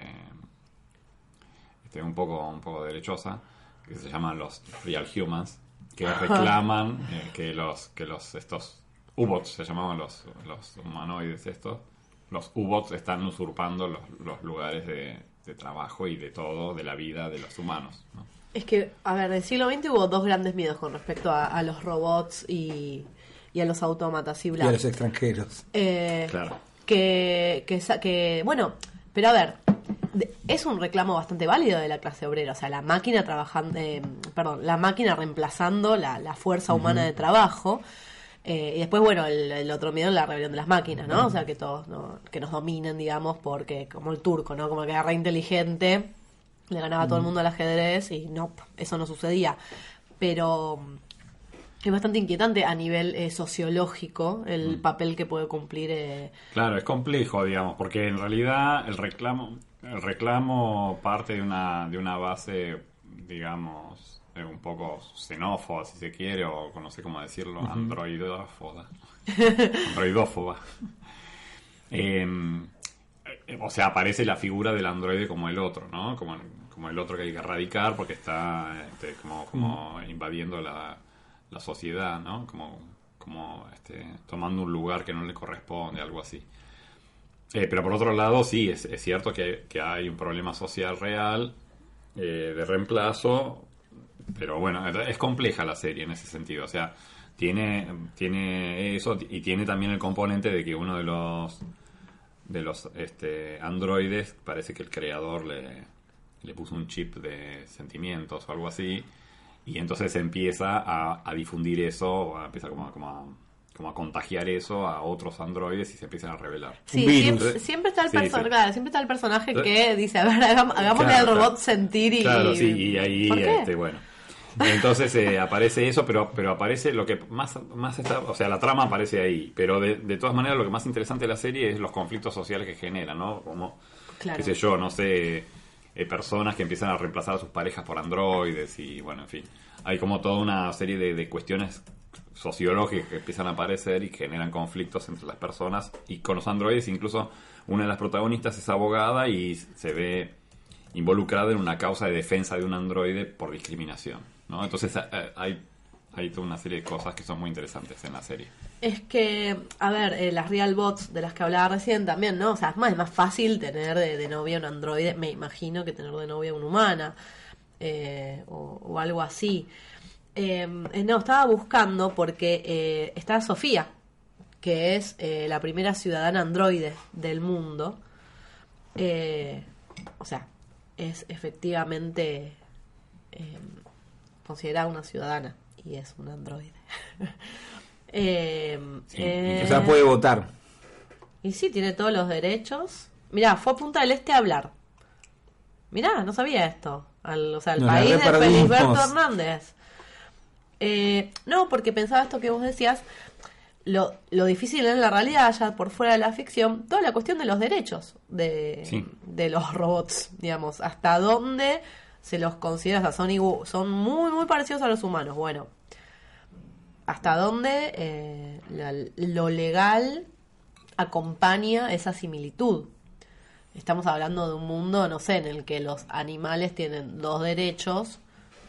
este, un, poco, un poco derechosa que se llaman los Real Humans, que reclaman eh, que los que los estos U-bots se llamaban los, los humanoides estos los U-bots están usurpando los, los lugares de, de trabajo y de todo de la vida de los humanos ¿no? es que, a ver, en el siglo XX hubo dos grandes miedos con respecto a, a los robots y, y a los autómatas y Y bla. a los extranjeros. Eh, Claro. que, que, bueno, pero a ver, es un reclamo bastante válido de la clase obrera, o sea, la máquina trabajando, eh, perdón, la máquina reemplazando la, la fuerza humana de trabajo. eh, y después, bueno, el, el otro miedo es la rebelión de las máquinas, ¿no? O sea, que todos, ¿no? que nos dominen, digamos, porque como el turco, ¿no? Como que era re inteligente, le ganaba a todo el mundo al ajedrez y no, eso no sucedía. Pero es bastante inquietante a nivel eh, sociológico el papel que puede cumplir eh, Claro, es complejo, digamos, porque en realidad el reclamo, el reclamo parte de una, de una base, digamos, eh, un poco xenófoba, si se quiere, o no sé cómo decirlo, androidófoba. androidófoba. Eh, eh, o sea, aparece la figura del androide como el otro, ¿no? Como, como el otro que hay que erradicar porque está este, como, como invadiendo la, la sociedad, ¿no? Como, como este, tomando un lugar que no le corresponde, algo así. Eh, pero por otro lado, sí, es, es cierto que, que hay un problema social real eh, de reemplazo, pero bueno, es compleja la serie en ese sentido. O sea, tiene, tiene eso y tiene también el componente de que uno de los de los este, androides parece que el creador le, le puso un chip de sentimientos o algo así y entonces empieza a, a difundir eso o a- empieza como, a- como a, como a contagiar eso a otros androides y se empiezan a revelar Sí, virus. siempre, siempre está el Sí, perso- sí. claro, siempre está el personaje que dice, a ver, hagámosle Claro, al robot claro. sentir y... Claro, sí, y ahí, este, bueno. Entonces eh, aparece eso, pero, pero aparece lo que más, más está, o sea, la trama aparece ahí, pero de, de todas maneras lo que más interesante de la serie es los conflictos sociales que genera, ¿no? Como, Claro. qué sé yo, no sé, eh, personas que empiezan a reemplazar a sus parejas por androides y bueno, en fin. Hay como toda una serie de, de cuestiones sociológicas que empiezan a aparecer y generan conflictos entre las personas y con los androides, incluso una de las protagonistas es abogada y se ve involucrada en una causa de defensa de un androide por discriminación, ¿no? Entonces eh, hay, hay toda una serie de cosas que son muy interesantes en la serie. Es que, a ver, eh, las real bots de las que hablaba recién también, ¿no? O sea, es más, es más fácil tener de, novia un androide, me imagino, que tener de novia una humana eh, o, algo así. Eh, no, estaba buscando porque está Sofía, que es la primera ciudadana androide del mundo. O sea, es efectivamente considerada una ciudadana y es un androide. Eh, Sí, eh, O sea, puede votar. y sí, tiene todos los derechos. Mirá, fue a Punta del Este a hablar. Mirá, no sabía esto. Al, o sea, el Nos país de. Felisberto Hernández. Eh, no, porque pensaba esto que vos decías. lo, lo difícil en la realidad, ya por fuera de la ficción, toda la cuestión de los derechos de, Sí. de los robots, digamos, hasta dónde se los considera, o sea, son, muy, muy parecidos a los humanos. Bueno, hasta dónde eh, lo legal acompaña esa similitud. Estamos hablando de un mundo, no sé, en el que los animales tienen dos derechos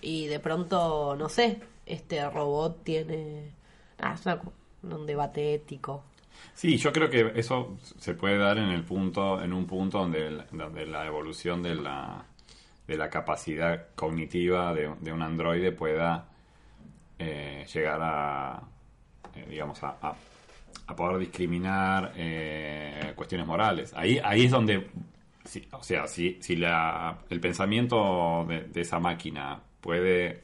y de pronto, no sé, este robot tiene... Ah, es un debate ético. Sí, yo creo que eso se puede dar en el punto, en un punto donde, donde la evolución de la, de la capacidad cognitiva de, de un androide pueda eh, llegar a, eh, digamos, a, a- a poder discriminar eh, cuestiones morales. Ahí, ahí es donde, si- o sea, si, si la, el pensamiento de, de esa máquina puede,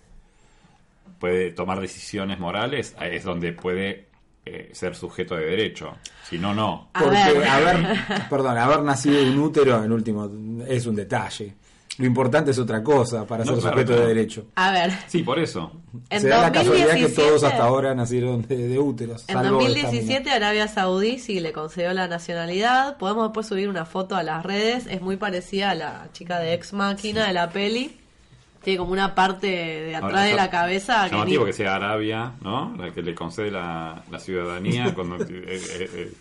puede tomar decisiones morales, ahí es donde puede eh, ser sujeto de derecho. Si no, no. Porque haber, perdón, haber nacido de un útero, en último, es un detalle. Lo importante es otra cosa para No, ser claro, sujeto de derecho. A ver, Sí, por eso. en Se da la casualidad que 2017 todos hasta ahora nacieron de, de úteros. En salvo esta 2017 Arabia Saudí sí le concedió la nacionalidad. Podemos después subir una foto a las redes. Es muy parecida a la chica de Ex Máquina de la peli. Tiene como una parte de atrás Ahora, de la cabeza que Llamativo ni- que sea Arabia, ¿no? La que le concede la, la ciudadanía cuando eh, eh, eh,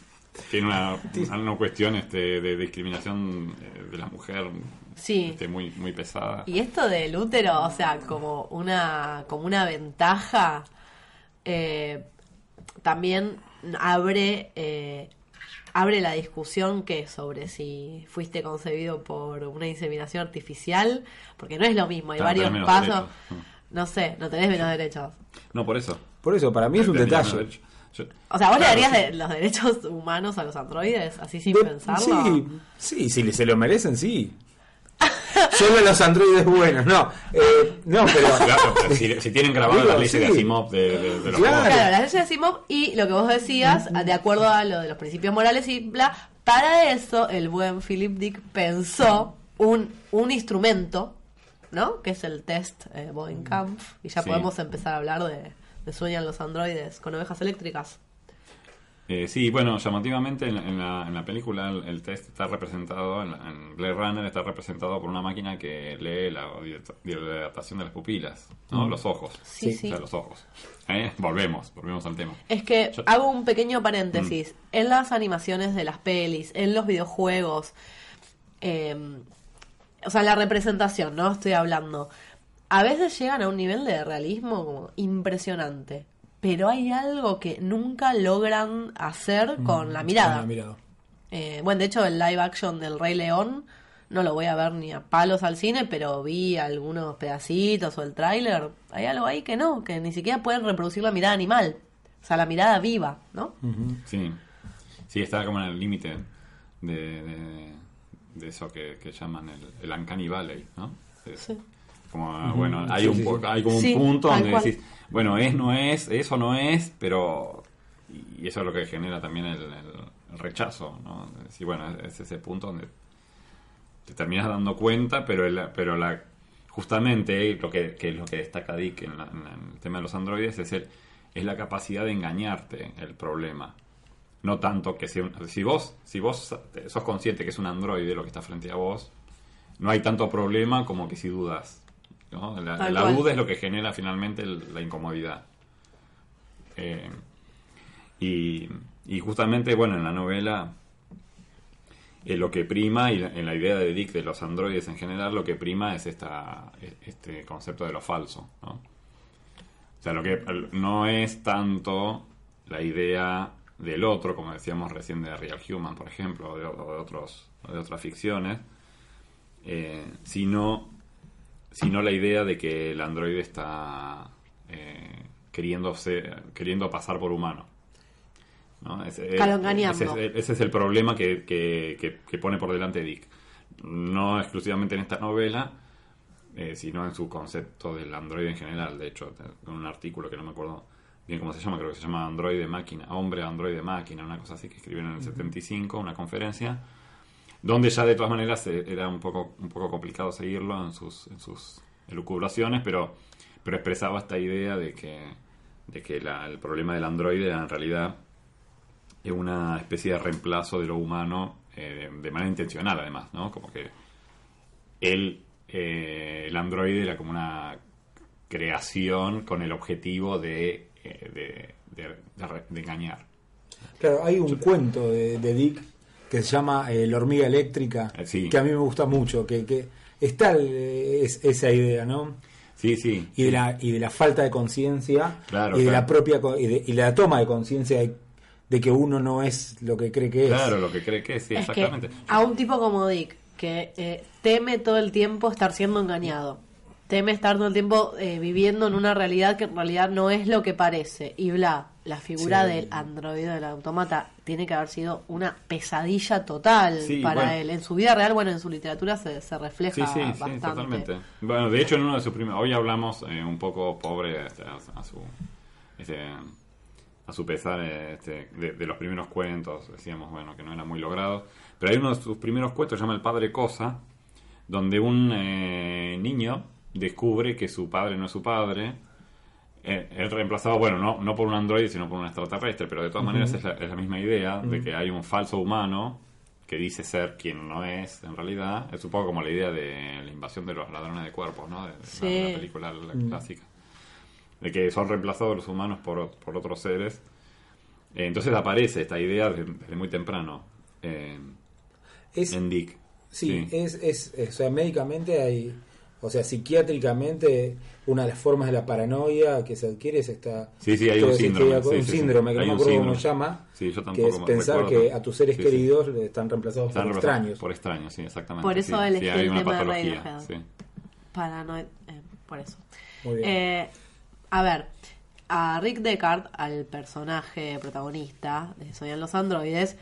tiene una, una cuestión este, de discriminación eh, de la mujer Sí. este, muy, muy pesada. Y esto del útero, o sea, como una, como una ventaja, eh, también abre, eh, abre la discusión que sobre si fuiste concebido por una inseminación artificial, porque no es lo mismo, hay varios pasos. derechos. No sé, no tenés menos derechos. No, por eso. Por eso, para mí es un detalle. Yo- O sea, ¿vos le Claro, darías sí. de- los derechos humanos a los androides, así sin De- pensarlo? Sí, sí, si se lo merecen, sí. Solo los androides buenos, no. Eh, no, pero. Claro, pero si, si tienen grabado las leyes de sí. Asimov de, de- de los Claro. juegos. Claro, la ley de Asimov y lo que vos decías, de acuerdo a lo de los principios morales y bla, para eso el buen Philip Dick pensó un, un instrumento, ¿no? Que es el test eh, Boeing Kampf, y ya Sí. podemos empezar a hablar de, de sueñan los androides con ovejas eléctricas. Eh, sí, bueno, llamativamente en, la- en la, en la película el, el test está representado, en, la- en Blade Runner está representado por una máquina que lee la dilata- dilatación de las pupilas, ¿no? Los ojos. Sí, sí. O sea, los ojos. ¿Eh? Volvemos, volvemos al tema. Es que Yo- hago un pequeño paréntesis. En las animaciones de las pelis, en los videojuegos, eh, o sea, la representación, ¿no? Estoy hablando. A veces llegan a un nivel de realismo como impresionante. Pero hay algo que nunca logran hacer con la mirada. Con la mirada. Eh, bueno, de hecho, el live action del Rey León no lo voy a ver ni a palos al cine, pero vi algunos pedacitos o el tráiler. Hay algo ahí que no, que ni siquiera pueden reproducir la mirada animal. O sea, la mirada viva, ¿no? Sí, sí está como en el límite de, de, de eso que, que llaman el, el Uncanny Valley, ¿no? Es Sí. Como, bueno, hay, Sí, un, sí, sí. hay como un Sí, punto donde cual. decís, bueno, es, no es, eso no es, pero... Y eso es lo que genera también el, el- el rechazo, ¿no? Es decir, bueno, es ese punto donde te terminas dando cuenta, pero el, pero la justamente lo que, que es lo que destaca Dick en, la- en el tema de los androides es el es la capacidad de engañarte el problema. No tanto que sea un- si vos si vos sos consciente que es un androide lo que está frente a vos, no hay tanto problema como que si dudas. ¿No? La, duda es lo que genera finalmente el- la incomodidad. Eh, y, y justamente, bueno, en la novela eh, lo que prima, y en la idea de Dick de los androides en general, lo que prima es esta, este concepto de lo falso. ¿no? O sea, lo que no es tanto la idea del otro, como decíamos recién de Real Human, por ejemplo, o de, o de otros, o de otras ficciones, eh, sino, sino la idea de que el androide está eh, queriendo, ser- queriendo pasar por humano. ¿no? Ese, ese es, ese es el problema que, que- que- que pone por delante Dick. No exclusivamente en esta novela, eh, sino en su concepto del androide en general. De hecho, en un artículo que no me acuerdo bien cómo se llama, creo que se llama Androide Máquina, Hombre Androide Máquina, una cosa así que escribieron en el 75, una conferencia, donde ya de todas maneras eh, era un poco, un poco complicado seguirlo en sus, en sus elucubraciones, pero, pero expresaba esta idea de que, de que la- el problema del androide era en realidad es una especie de reemplazo de lo humano eh, de manera intencional además, ¿no? Como que él, eh, el androide era como una creación con el objetivo de, eh, de, de- engañar. Claro, hay un cuento de, de Dick que se llama eh, La hormiga eléctrica, Eh, sí. que a mí me gusta mucho, que, que está el- es- esa idea, ¿no? Sí, sí. Y de la, y de la falta de conciencia Claro, y de claro. la propia y de, y la toma de conciencia de, de que uno no es lo que cree que es. Claro, lo que cree que es, sí, es que exactamente. a un tipo como Dick, que eh, teme todo el tiempo estar siendo engañado, teme estar todo el tiempo eh, viviendo en una realidad que en realidad no es lo que parece, y bla, la figura Sí. del androide, del automata, tiene que haber sido una pesadilla total Sí, para bueno. él. En su vida real, bueno, en su literatura se, se refleja Sí, sí, sí, bastante. totalmente. Bueno, de hecho, en uno de sus primeros. Hoy hablamos eh, un poco pobre este, a, a su. este, a su pesar este, de, de los primeros cuentos. Decíamos, bueno, que no era muy logrado. Pero hay uno de sus primeros cuentos, se llama El Padre Cosa, donde un eh, niño descubre que su padre no es su padre. Eh, es reemplazado, bueno, no, no por un androide, sino por un extraterrestre, pero de todas maneras es la, es la misma idea de que hay un falso humano que dice ser quien no es en realidad. Es un poco como la idea de la invasión de los ladrones de cuerpos, ¿no? De, la- película la clásica. De que son reemplazados los humanos por, por otros seres. Eh, entonces aparece esta idea desde, desde muy temprano eh, Es, en Dick. sí, Es, es, es- o sea, médicamente hay, o sea, psiquiátricamente una de las formas de la paranoia que se adquiere es esta... Sí, sí, hay un síndrome, sí, un sí, sí. síndrome, que no me acuerdo cómo se síndrome. llama, Sí, yo que es pensar que a tus seres Sí, sí. queridos están reemplazados Están por reemplazados extraños. Por extraños, sí, exactamente. Por eso elegí el tema de. Radiohead. Sí. Paranoid, eh, por eso. Muy bien. Eh, a ver, a Rick Deckard, al personaje protagonista de Soñan los androides,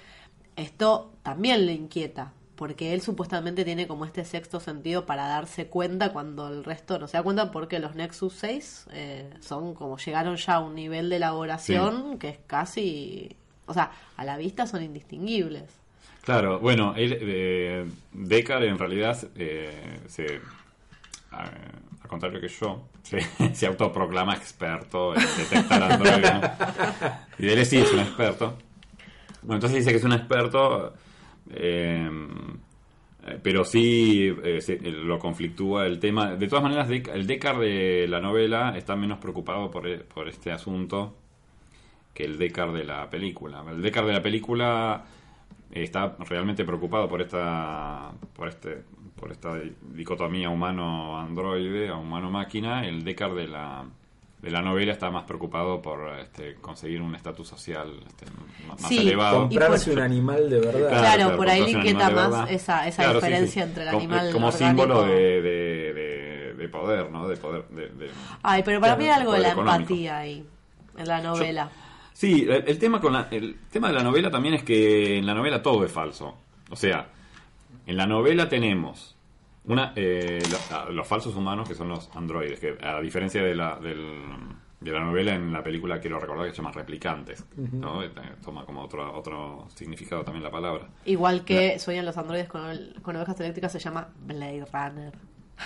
esto también le inquieta, porque él supuestamente tiene como este sexto sentido para darse cuenta cuando el resto no se da cuenta, porque los Nexus 6 eh, son como llegaron ya a un nivel de elaboración que es casi, o sea, a la vista son indistinguibles. Claro, bueno, él, eh, Deckard en realidad eh, se, a, a contrario que yo, se, se autoproclama experto en detectar androides. ¿no? Y él sí es un experto. Bueno, entonces dice que es un experto, eh, eh, pero sí eh, se- lo conflictúa el tema. De todas maneras, el Deckard de la novela está menos preocupado por, e- por este asunto que el Deckard de la película. El Deckard de la película está realmente preocupado por esta por este por esta dicotomía humano androide o humano máquina el Deckard de la de la novela está más preocupado por este, conseguir un estatus social este, más Sí, elevado Comprarse y por- un animal de verdad. Claro, por ahí le inquieta más esa- esa Claro, sí, diferencia sí. entre el Como- animal como orgánico. símbolo de, de, de- de poder no de poder de- de- Ay, pero para Claro, mí hay algo de la económico. empatía ahí, en la novela. Sí, el, el tema con la- el tema de la novela también es que en la novela todo es falso. O sea, en la novela tenemos una eh, lo- a- los falsos humanos que son los androides, que a diferencia de la, del- de la novela en la película quiero recordar que se llama replicantes, ¿no? Eh, Toma como otro otro significado también la palabra. Igual que Sueñan los androides con, el- con ovejas eléctricas se llama Blade Runner.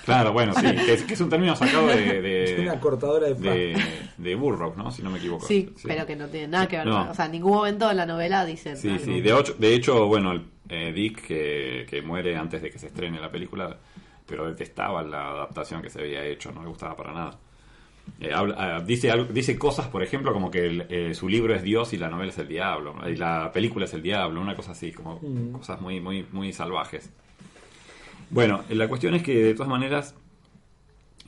Claro, bueno, sí, que es, que es un término sacado de, de, Una cortadora de de, de Burroughs, ¿no? Si no me equivoco. Sí, pero que no tiene nada que ver. No. O sea, en ningún momento en la novela dicen. Sí, algo. sí. De, ocho- de hecho, bueno, el, eh, Dick, que, que muere antes de que se estrene la película, pero detestaba la adaptación que se había hecho, no le gustaba para nada. Eh, habla- ah, dice, algo- dice cosas, por ejemplo, como que el- eh, su libro es Dios y la novela es el diablo, y la película es el diablo, una cosa así, como cosas muy, muy, muy salvajes. Bueno, la cuestión es que de todas maneras,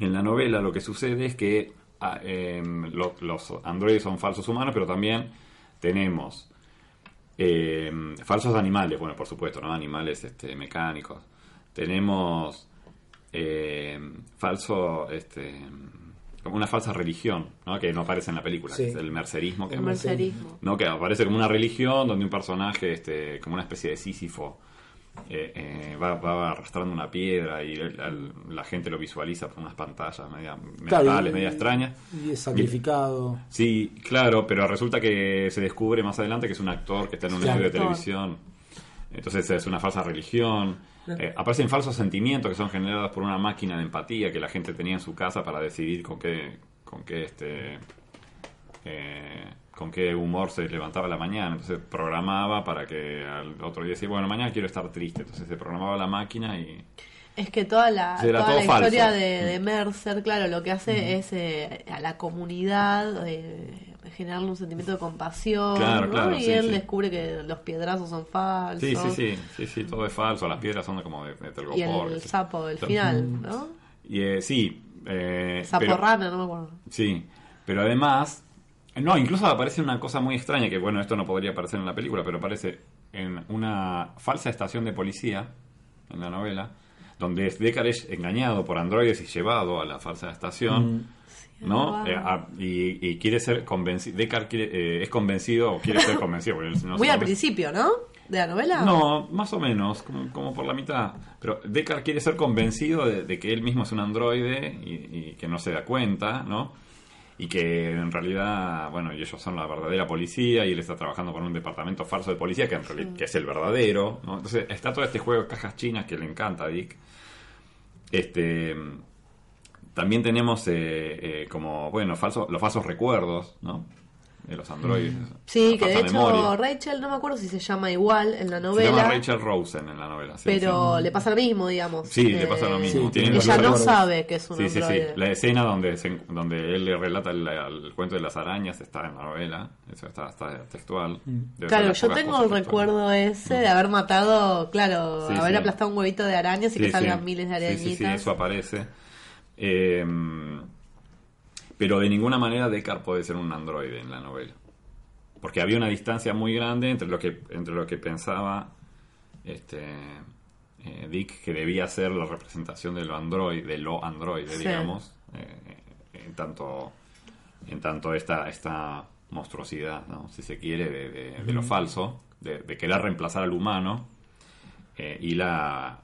en la novela lo que sucede es que ah, em, lo- los androides son falsos humanos, pero también tenemos em, falsos animales, bueno, por supuesto, ¿no? Animales este, mecánicos. Tenemos em, falso, este, como una falsa religión, ¿no? Que no aparece en la película, Sí. que es el mercerismo. Que El mercerismo. no, que aparece como una religión donde un personaje, este, como una especie de Sísifo, eh, eh, va, va arrastrando una piedra y el- el- la gente lo visualiza por unas pantallas media Claro, mentales, y- media extrañas. Y es sacrificado. Sí, claro, pero resulta que se descubre más adelante que es un actor que está en un estudio de televisión. Entonces es una falsa religión. Eh, aparecen falsos sentimientos que son generados por una máquina de empatía que la gente tenía en su casa para decidir con qué, con qué este, eh, con qué humor se levantaba la mañana. Entonces programaba para que al otro día decía, bueno, mañana quiero estar triste. Entonces se programaba la máquina y... Es que toda la, toda la historia falso. de, de Mercer, claro, lo que hace es eh, a la comunidad eh, generarle un sentimiento de compasión, Claro, ¿no? claro, y sí, él sí. descubre que los piedrazos son falsos. Sí, sí, sí, sí, sí, todo es falso. Las piedras son como de, de telgopor, Y el sapo del final, ¿no? Y, eh, sí. eh, Sapo pero- rana, no me acuerdo. Sí, pero además, no, incluso aparece una cosa muy extraña, que bueno, esto no podría aparecer en la película, pero aparece en una falsa estación de policía, en la novela, donde Deckard es engañado por androides y llevado a la falsa estación, ¿no? es Eh, a- y, y quiere ser convencido, quiere, eh, es convencido o quiere ser convencido. no Muy al principio, ¿no? De la novela. no, más o menos, como, como por la mitad. Pero Deckard quiere ser convencido de, de que él mismo es un androide y, y que no se da cuenta, ¿no? Y que en realidad, bueno, y ellos son la verdadera policía y él está trabajando con un departamento falso de policía que en realidad que es el verdadero, ¿no? Entonces está todo este juego de cajas chinas que le encanta a Dick. Este también tenemos eh, eh, como, bueno, falso, los falsos recuerdos, ¿no? De los androides. Sí, La que de hecho memoria. Rachel, no me acuerdo si se llama igual en la Se llama novela, Rachel Rosen en la novela. sí, pero sí. le pasa lo mismo, digamos. Sí, le pasa lo mismo. Sí, ella no sabe que es un Sí, sí, sí. androide. La escena donde, se- donde él le relata el, el cuento de las arañas está en la novela. Eso está, está textual. Debe ser Claro, yo tengo el recuerdo ese de haber matado, claro, Sí, haber sí. aplastado un huevito de arañas y que Sí, salgan sí. miles de Sí, arañitas. Sí, sí, eso aparece. Eh, pero de ninguna manera Deckard puede ser un androide en la novela. Porque había una distancia muy grande entre lo que, entre lo que pensaba este, eh, Dick que debía ser la representación de lo androide, de lo androide, Sí. digamos, eh, en tanto, en tanto esta, esta monstruosidad, ¿no? si se quiere, de, de- de lo falso, de, de querer reemplazar al humano eh, y la,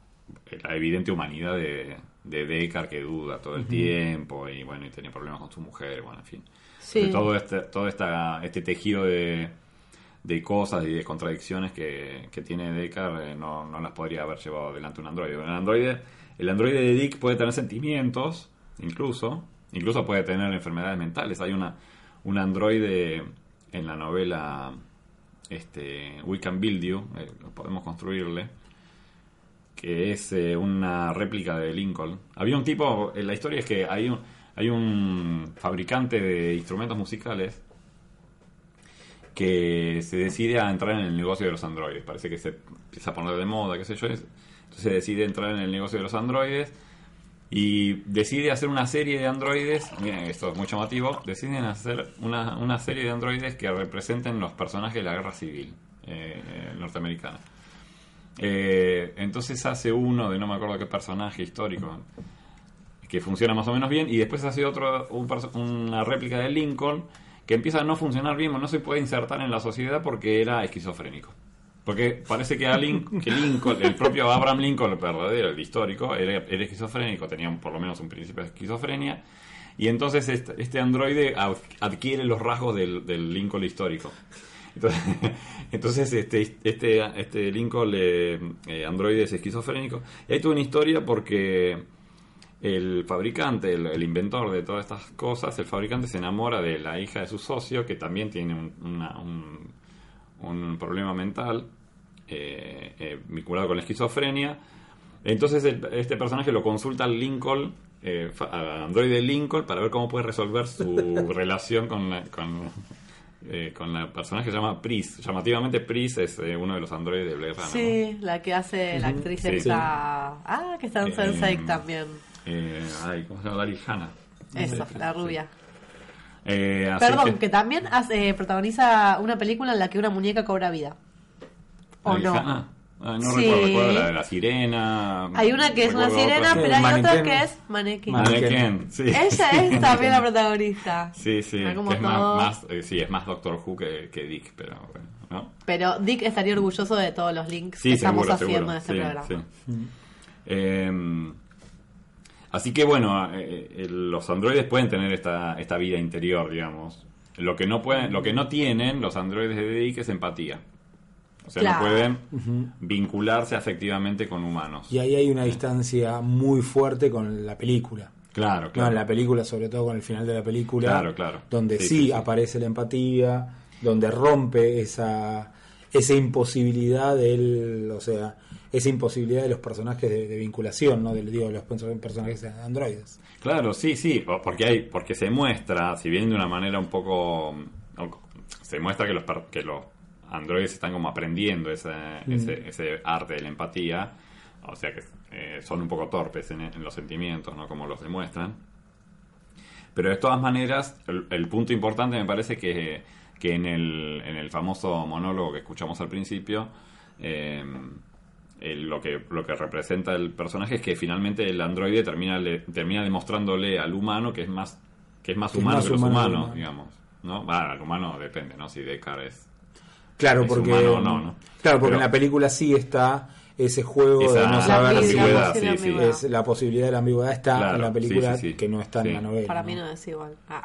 la evidente humanidad de, de Deckard que duda todo el tiempo y bueno y tiene problemas con su mujer bueno en fin. Sí. Todo este todo esta, este tejido de, de cosas y de contradicciones que, que tiene Deckard eh, no, no las podría haber llevado adelante un androide. El androide el androide de Dick puede tener sentimientos incluso incluso puede tener enfermedades mentales. Hay una un androide en la novela este We Can Build You eh, podemos construirle que es eh, una réplica de Lincoln. Había un tipo, eh, la historia es que hay un, hay un fabricante de instrumentos musicales que se decide a entrar en el negocio de los androides. Parece que se empieza a poner de moda, qué sé yo. es- Entonces decide entrar en el negocio de los androides y decide hacer una serie de androides, miren, esto es muy llamativo, deciden hacer una, una serie de androides que representen los personajes de la guerra civil eh, norteamericana. Eh, entonces hace uno de no me acuerdo qué personaje histórico que funciona más o menos bien y después hace otro una réplica de Lincoln que empieza a no funcionar bien no se puede insertar en la sociedad porque era esquizofrénico. Porque parece que, a Lin- que Lincoln, el propio Abraham Lincoln, el verdadero, el histórico, era, esquizofrénico, tenía por lo menos un principio de esquizofrenia. Y entonces este, androide ad- adquiere los rasgos del Lincoln histórico. Entonces, entonces este, este, este Lincoln eh, androide es esquizofrénico. Y hay toda una historia porque el fabricante, el, el inventor de todas estas cosas, el fabricante se enamora de la hija de su socio, que también tiene un, una- un- un problema mental eh, eh, vinculado con la esquizofrenia. Entonces el- este personaje lo consulta al Lincoln, eh, al androide Lincoln, para ver cómo puede resolver su relación con la, con, eh, con la persona que se llama Pris. Llamativamente Pris es eh, uno de los androides de Blade Runner. ¿no? Sí, la que hace la actriz Sí. esta... Ah, que está en Eh, Sense8 también. Eh, ay, ¿cómo se llama? Daryl Hannah. Eso, la rubia. Eh, así Perdón, que- que, también hace- protagoniza una película en la que una muñeca cobra vida. ¿O no? Hannah. Ah, no Sí. recuerdo, recuerdo la de la sirena. Hay una que es una sirena, otra. pero hay otra que es manequín. Mannequin, sí. Ella es también la protagonista. Sí, sí, como es más, eh, sí, es más Doctor Who que, que Dick, pero bueno, ¿no? Pero Dick estaría orgulloso de todos los links Sí, que estamos haciendo seguro. en este sí, programa. sí. Eh, así que bueno, eh, eh, los androides pueden tener esta, esta vida interior, digamos. Lo que no pueden, lo que no tienen los androides de Dick es empatía. O sea, Claro. no pueden vincularse afectivamente con humanos. Y ahí hay una distancia muy fuerte con la película. Claro, ¿no? claro. En la película, sobre todo con el final de la película, Claro, claro. donde Sí, sí, sí, sí. aparece la empatía, donde rompe esa, esa imposibilidad del, o sea, esa imposibilidad de los personajes de, de vinculación, ¿no? Digo, de los perso- personajes androides. Claro, sí, sí, porque hay, porque se muestra, si bien de una manera un poco, se muestra que los que los androides están como aprendiendo ese, ese, ese arte de la empatía, o sea que eh, son un poco torpes en, en los sentimientos, ¿no? Como los demuestran. Pero de todas maneras, el, el punto importante me parece que, que en, el, en el famoso monólogo que escuchamos al principio, eh, el- lo, que, lo que representa el personaje es que finalmente el androide termina, le- termina demostrándole al humano que es más, que es más Que es humano más que humano humanos, humano. digamos. ¿no? Bueno, al humano depende, ¿no? Si Deckard es... Claro, Es porque, humano o no, ¿no? claro, porque Pero- en la película sí está ese juego Esa de no saber La si sí, sí, sí. la es la posibilidad de la ambigüedad está Claro, en la película sí, sí, sí. que no está Sí. en la novela. Para mí no es igual. Ah.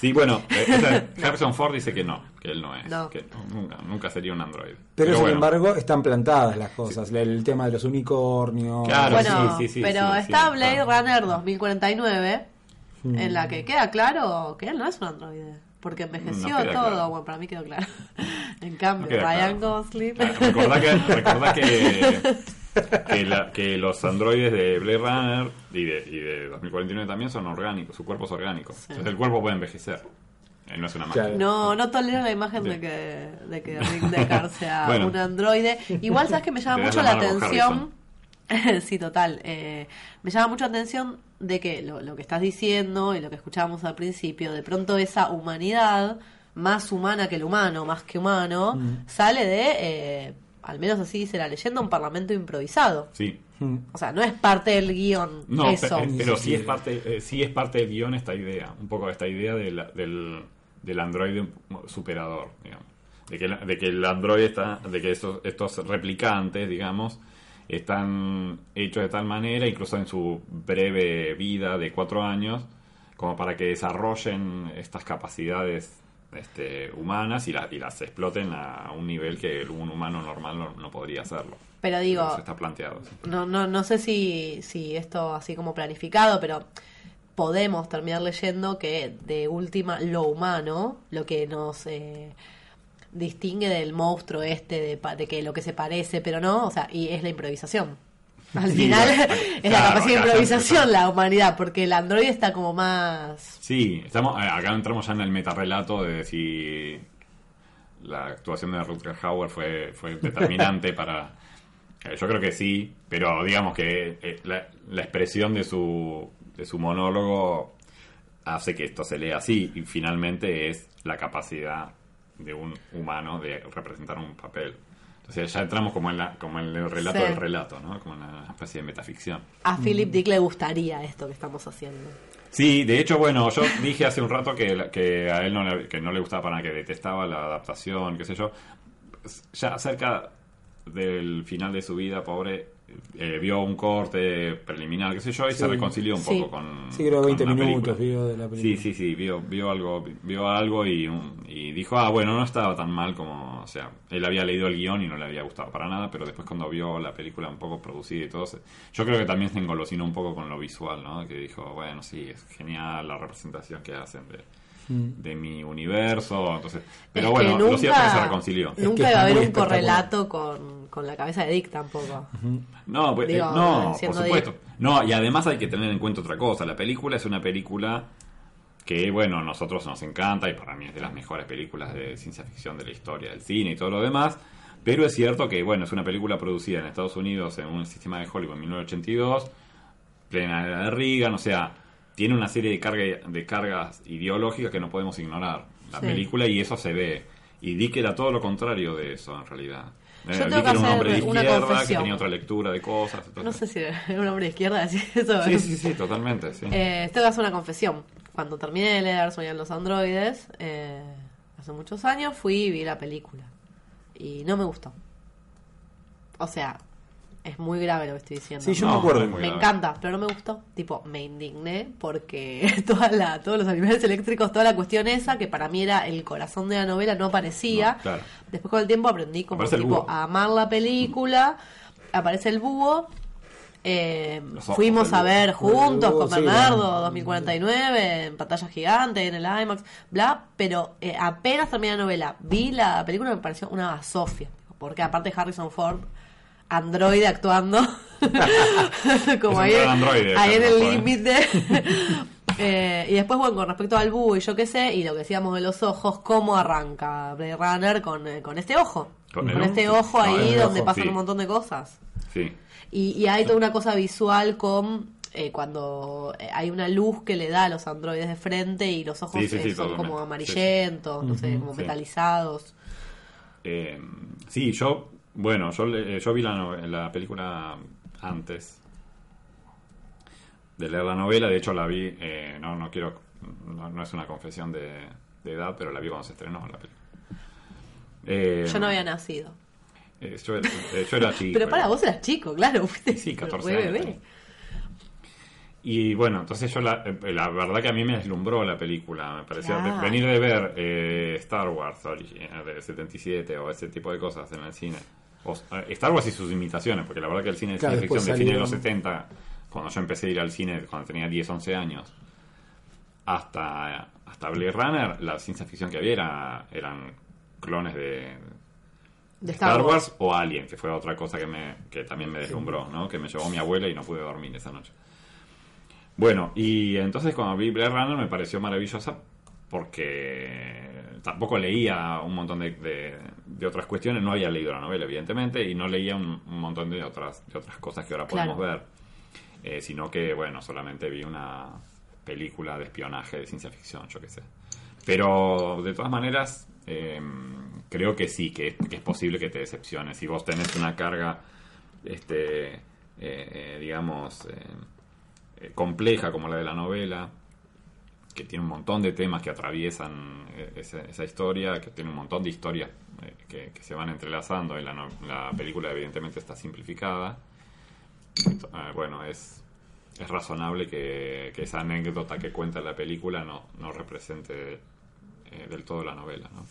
Sí, bueno, eh, o sea, Harrison Ford dice que no, que él no es, No. que nunca, nunca sería un androide. Pero, sin bueno, embargo están plantadas las cosas, el tema de los unicornios. Claro, bueno, sí, sí, sí, pero sí, está sí, Blade. Runner 2049, Mm. en la que queda claro que él no es un androide. Porque envejeció No todo. claro. Bueno, para mí quedó claro. en cambio, No Ryan claro. Gosling. Ah, Recordá que, recordá que, que, la- que los androides de Blade Runner y de, y de 2049 también son orgánicos, su cuerpo es orgánico. Entonces el cuerpo puede envejecer. Él no es una máquina. Claro. No, no tolero la imagen de que, de que Rick Deckard sea Bueno. un androide. Igual, ¿sabes que me llama mucho la atención? sí, total. eh, me llama mucho la atención de que lo, lo que estás diciendo y lo que escuchábamos al principio, de pronto esa humanidad, más humana que el humano, más que humano, Mm. sale de, eh, al menos así dice la leyenda, un parlamento improvisado. Sí. Mm. O sea, no es parte del guion No, eso. pe- pero, sí es parte, eh, sí es parte del guion esta idea, un poco esta idea de la- del, del androide superador, digamos. De que, la- de que el androide está, de que estos, estos replicantes, digamos, están hechos de tal manera, incluso en su breve vida de cuatro años, como para que desarrollen estas capacidades este, humanas y, la- y las exploten a un nivel que un humano normal no, no podría hacerlo. Pero digo, Eso está planteado. no, no, no sé si, si esto así como planificado, pero podemos terminar leyendo que de última lo humano, lo que nos eh, distingue del monstruo este, de, de que lo que se parece, pero no, o sea, y es la improvisación. Al Sí, final es la capacidad de improvisación la humanidad, porque el androide está como más... Sí, estamos, eh, acá entramos ya en el metarrelato de si la actuación de Rutger Hauer fue, fue determinante para... eh, yo creo que sí, pero digamos que eh, la, la expresión de su, de su monólogo hace que esto se lea así y finalmente es la capacidad de un humano de representar un papel. Entonces ya entramos como en, la, como en el relato Sí. del relato, ¿no? Como en una especie de metaficción. A Philip Dick le gustaría esto que estamos haciendo. Sí, de hecho, bueno, yo dije hace un rato que, que a él no le, que no le gustaba para nada, que detestaba la adaptación, qué sé yo. Ya cerca del final de su vida, pobre, eh, vio un corte preliminar, qué sé yo, y se Sí. reconcilió un Sí. poco con. Sí, creo con 20 la minutos vio de la Sí, película. sí, sí, vio, vio algo, vio algo y, un- y dijo, ah, bueno, no estaba tan mal como, o sea, él había leído el guion y no le había gustado para nada, pero después cuando vio la película un poco producida y todo, se- yo creo que también se engolosinó un poco con lo visual, ¿no? Que dijo, bueno, sí, es genial la representación que hacen de, de mi universo, entonces, pero Es bueno, que lo cierto es que se reconcilió. Nunca es iba a haber un correlato con, con la cabeza de Dick tampoco. No, pues, eh, no, por supuesto. No, y además hay que tener en cuenta otra cosa. La película es una película que, bueno, a nosotros nos encanta y para mí es de las mejores películas de ciencia ficción de la historia del cine y todo lo demás. Pero es cierto que, bueno, es una película producida en Estados Unidos en un sistema de Hollywood en 1982, plena era de Reagan, o sea, tiene una serie de, carga, de cargas ideológicas que no podemos ignorar. La Sí. película y eso se ve. Y Dick era todo lo contrario de eso, en realidad. Yo Eh, tengo que era un hombre de izquierda que tenía otra lectura de cosas. No sé si era un hombre de izquierda decir eso. Sí, sí, sí, totalmente, sí. Eh, tengo que hacer una confesión. Cuando terminé de leer Soñan los androides, eh, hace muchos años, fui y vi la película. Y no me gustó. O sea, es muy grave lo que estoy diciendo. Sí, yo No, me acuerdo. me grave. encanta, pero no me gustó. Tipo, me indigné porque toda la, todos los animales eléctricos, toda la cuestión esa, que para mí era el corazón de la novela, no aparecía. No, claro. Después con el tiempo aprendí como Aparece tipo a amar la película. Aparece el búho. Eh, fuimos a ver juntos con Bernardo, bueno. 2049, en pantalla gigante, en el IMAX, bla, pero eh, apenas terminé la novela, vi la película y me pareció una basofia, porque aparte Harrison Ford, androide actuando, como ahí, androide, ahí en el ¿eh? límite. Eh, y después, bueno, con respecto al búho y yo qué sé, y lo que decíamos de los ojos, ¿cómo arranca Blade Runner con, eh, con este ojo? Con Con, este ojo. No, ahí donde ojo, pasan sí. un montón de cosas. Sí. Y, y hay toda una cosa visual con eh, cuando hay una luz que le da a los androides de frente y los ojos Sí, sí, sí, son como amarillentos, no sé, como metalizados. Eh, sí, yo, bueno, yo, le- yo vi la, la película antes de leer la novela, de hecho la vi, eh, no, no quiero, no, no es una confesión de, de edad, pero la vi cuando se estrenó la película. Eh, Yo no había nacido. eh, yo, era- eh, yo era chico. Pero para era- vos eras chico, claro. fuiste Sí, 14 re años. bebé. Y bueno, entonces yo la, eh, la verdad que a mí me deslumbró la película. Me parecía Claro. venir de ver eh, Star Wars eh, de 77 o ese tipo de cosas en el cine. O, Star Wars y sus imitaciones, porque la verdad que el cine de Claro, ciencia ficción después de fines de los salieron- 70, cuando yo empecé a ir al cine cuando tenía 10, 11 años, hasta, hasta Blade Runner, la ciencia ficción que había era, eran clones de, De Star, Wars. o Alien, que fue otra cosa que, me, que también me deslumbró, ¿no? Que me llevó mi abuela y no pude dormir esa noche. Bueno, y entonces cuando vi Blade Runner me pareció maravillosa porque tampoco leía un montón de, de- de otras cuestiones, no había leído la novela, evidentemente, y no leía un, un montón de otras, de otras cosas que ahora Claro. podemos ver, Eh, sino que, bueno, solamente vi una película de espionaje de ciencia ficción, yo qué sé. Pero de todas maneras, eh, creo que sí, que, que es posible que te decepciones. Si vos tenés una carga, este, eh, eh, digamos, eh, eh, compleja como la de la novela, que tiene un montón de temas que atraviesan eh, esa, esa historia, que tiene un montón de historias eh, que, se van entrelazando y la, la película evidentemente está simplificada. Eh, bueno, es, es razonable que, esa anécdota que cuenta la película no, no represente del todo la novela. ¿no?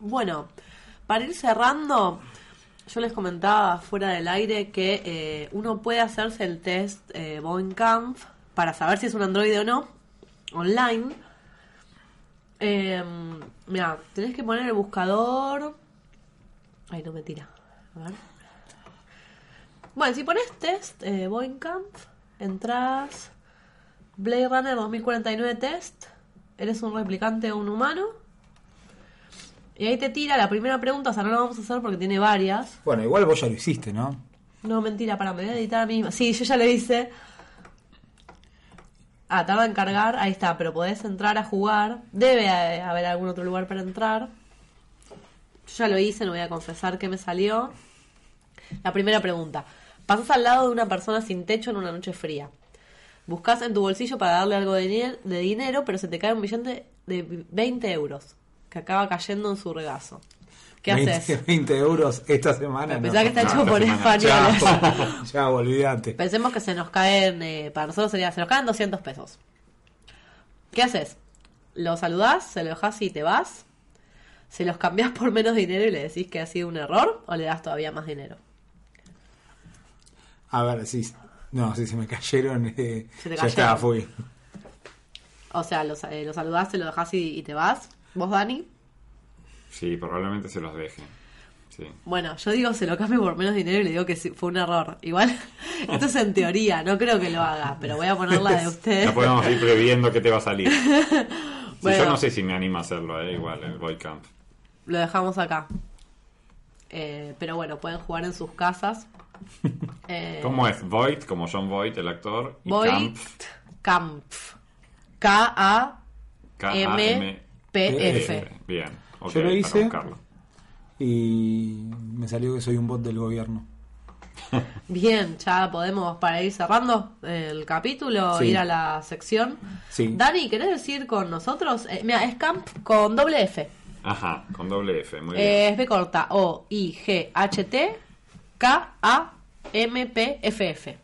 Bueno, para ir cerrando, yo les comentaba fuera del aire que uno puede hacerse el test eh, Boeing-Kampf para saber si es un androide o no, online. Eh, mira, tenés que poner el buscador. Ay, no me tira. A ver. Bueno, si pones test eh, Boeing-Kampf, entras Blade Runner 2049 test, eres un replicante o un humano. Y ahí te tira la primera pregunta, o sea, no la vamos a hacer porque tiene varias. Bueno, igual vos ya lo hiciste, ¿no? No, mentira, para, me voy a editar a mí misma. Sí, yo ya lo hice. Ah, tarda en cargar, ahí está, pero podés entrar a jugar. Debe eh, haber algún otro lugar para entrar. Yo ya lo hice, no voy a confesar que me salió. La primera pregunta. Pasás al lado de una persona sin techo en una noche fría. Buscas en tu bolsillo para darle algo de, de dinero, pero se te cae un billete de 20 euros que acaba cayendo en su regazo. ¿Qué 20, haces? 20 euros esta semana. Pensá que está No, hecho por españoles. Chao, chao, olvídate. Pensemos que se nos caen, eh, para nosotros sería, se nos caen 200 pesos. ¿Qué haces? Lo saludás, se lo dejás y te vas. ¿Se los cambiás por menos dinero y le decís que ha sido un error? ¿O le das todavía más dinero? A ver, sí. No, sí, se me cayeron. eh, Se te ya cayeron. está, fui. O sea, eh, lo saludás, se lo dejás y, y te vas. ¿Vos, Dani? Sí, probablemente se los deje. Sí. Bueno, yo digo se lo cambio por menos dinero y le digo que sí, fue un error. Igual, esto es en teoría, no creo que lo haga, pero voy a poner la de ustedes. Ya podemos ir previendo qué te va a salir. Sí, Bueno. yo no sé si me animo a hacerlo, eh, igual, el Boy Camp. Lo dejamos acá. Eh, pero bueno, pueden jugar en sus casas. Eh, ¿Cómo es? Voight, como John Voight, el actor. Y Voight Kampf. Bien. Yo lo hice. Y me salió que soy un bot del gobierno. Bien, ya podemos, para ir cerrando el capítulo, Sí. ir a la sección. Sí. Dani, ¿querés decir con nosotros? Eh, mira, es Camp con doble F. Ajá, con doble F, muy Eh, bien. es B corta O-I-G-H-T-K-A-M-P-F-F.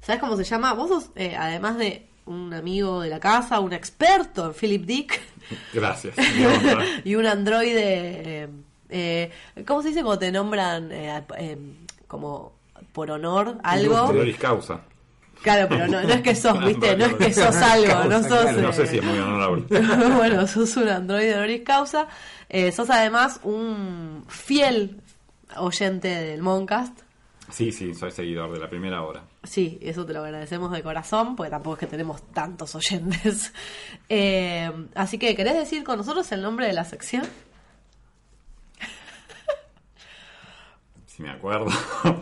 ¿Sabes cómo se llama? Vos sos, eh, además de un amigo de la casa, un experto en Philip Dick Gracias. y un androide. eh, eh, ¿Cómo se dice cuando te nombran eh, como por honor algo. Honoris causa. Claro, pero no, no es que sos, viste, no es que sos algo, no sos. Claro, No sé si es muy honorable. bueno, sos un androide honoris causa. Eh, sos además un fiel oyente del Moncast. Sí, sí, soy seguidor de la primera hora. Sí, eso te lo agradecemos de corazón, porque tampoco es que tenemos tantos oyentes. Eh, así que, ¿querés decir con nosotros el nombre de la sección? Si me acuerdo. Vamos,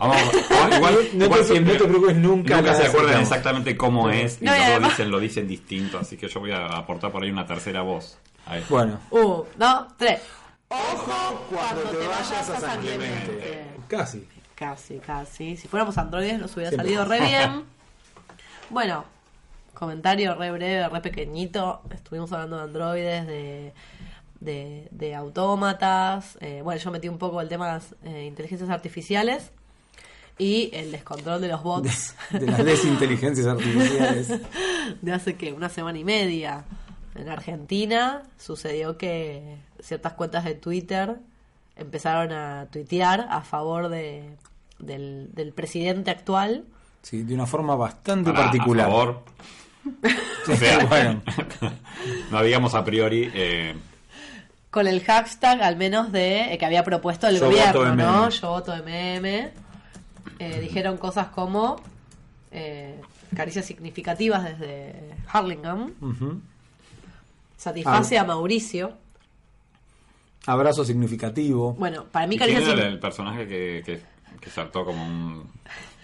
vamos, igual, No igual te- siempre- no te preocupes, nunca Nunca se acuerdan exactamente cómo es y No, y todos además- dicen, lo dicen distinto, así que yo voy a aportar por ahí una tercera voz. Ahí. Bueno, Un, dos, tres. cuando te vayas a San Clemente. casi. Casi, casi. Si fuéramos androides nos hubiera Siempre. salido re bien. Bueno, comentario re breve, re pequeñito. Estuvimos hablando de androides, de, de, de autómatas. Eh, bueno, yo metí un poco el tema de las eh, inteligencias artificiales y el descontrol de los bots De las desinteligencias artificiales. de hace que una semana y media. En Argentina sucedió que ciertas cuentas de Twitter empezaron a tuitear a favor de, del, del presidente actual. Sí, de una forma bastante Para, particular. A favor. Sí, O sea, bueno, no digamos a priori. eh, con el hashtag al menos de eh, que había propuesto el Yo gobierno, voto ¿no? MM. Yo voto MM. Eh, dijeron cosas como eh, caricias significativas desde Harlingham. ujú. Satisface Ah. a Mauricio. Abrazo significativo. Bueno, para mí ¿y ¿Quién caricias era signi- el, personaje que, que, que saltó como un.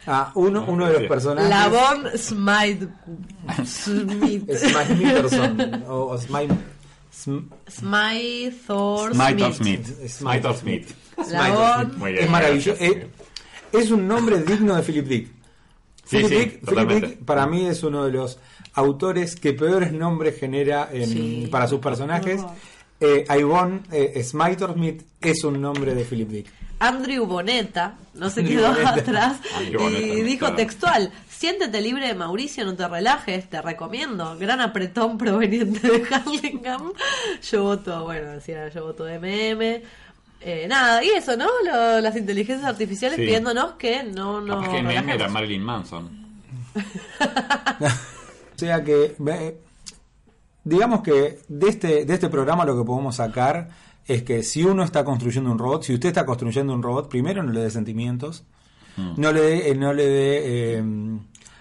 Ah, uno, uno de los personajes. Lavon Smite Smith. Smite Peterson. O, o Smith. Smith. Smythor Smith. Lavon. Muy bien, Es maravilloso. Eh, es un nombre digno de Philip Dick. Sí, Philip, sí, Dick, Philip. Dick, para mí es uno de los autores que peores nombres genera en- Sí. para sus personajes. Eh, Ivonne eh, Smiter Smith es un nombre de Philip Dick. Andrew Boneta no se quedó atrás Boneta, y dijo claro. textual: Siéntete libre de Mauricio, no te relajes, te recomiendo. Gran apretón proveniente de Harlingham. Yo voto, bueno, decía, yo voto de MM. Eh, nada, y eso, ¿no? Lo- las inteligencias artificiales Sí. pidiéndonos que no nos. Que meme era. Marilyn Manson. O sea que, eh, digamos que de este, de este programa lo que podemos sacar es que si uno está construyendo un robot, si usted está construyendo un robot, primero no le dé sentimientos, no le dé, eh, no le dé, eh,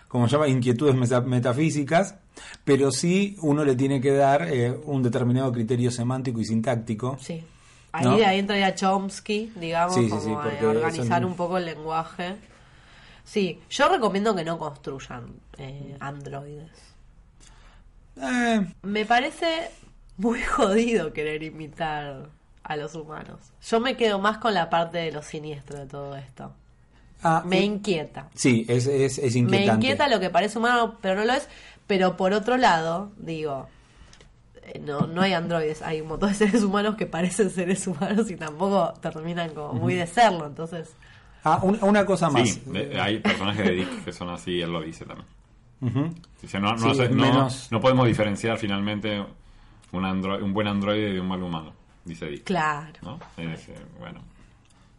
como se llama, inquietudes meta- metafísicas, pero sí uno le tiene que dar eh, un determinado criterio semántico y sintáctico. Sí. Ahí, ¿No? ahí entraría Chomsky, digamos, Sí, sí, como sí, organizar son- un poco el lenguaje. Sí, yo recomiendo que no construyan eh, androides. Eh, Me parece muy jodido querer imitar a los humanos. Yo me quedo más con la parte de lo siniestro de todo esto. ah, Me eh, inquieta. sí, es, es, es Me inquietante. inquieta lo que parece humano, pero no lo es. Pero por otro lado, digo, eh, no, no hay androides, hay un montón de seres humanos que parecen seres humanos y tampoco terminan como muy de serlo. Entonces, Ah, un- una cosa más. Sí, hay personajes de Dick que son así, él lo dice también. Dice, no, no, Sí, sé- no- menos- no podemos diferenciar finalmente un, andro- un buen androide de un mal humano, dice Dick. claro. bueno,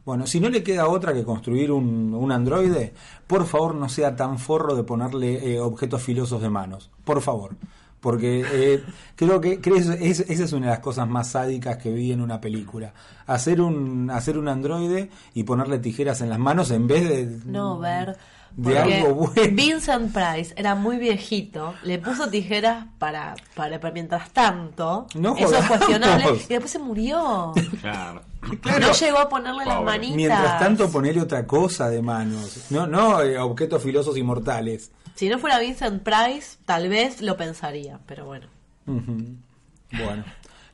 Bueno, si no le queda otra que construir un, un androide, por favor no sea tan forro de ponerle eh, objetos filosos de manos. Por favor. Porque eh, creo que creo que es- esa es una de las cosas más sádicas que vi en una película. Hacer un, hacer un androide y ponerle tijeras en las manos en vez de... No ver. De porque algo bueno. Vincent Price era muy viejito, le puso tijeras para, para, para mientras tanto. No eso es cuestionable. Y después se murió. claro. No llegó a ponerle las manitas. Mientras tanto ponerle otra cosa de manos. No, no eh, objetos filosos inmortales. Si no fuera Vincent Price, tal vez lo pensaría, pero bueno. Bueno.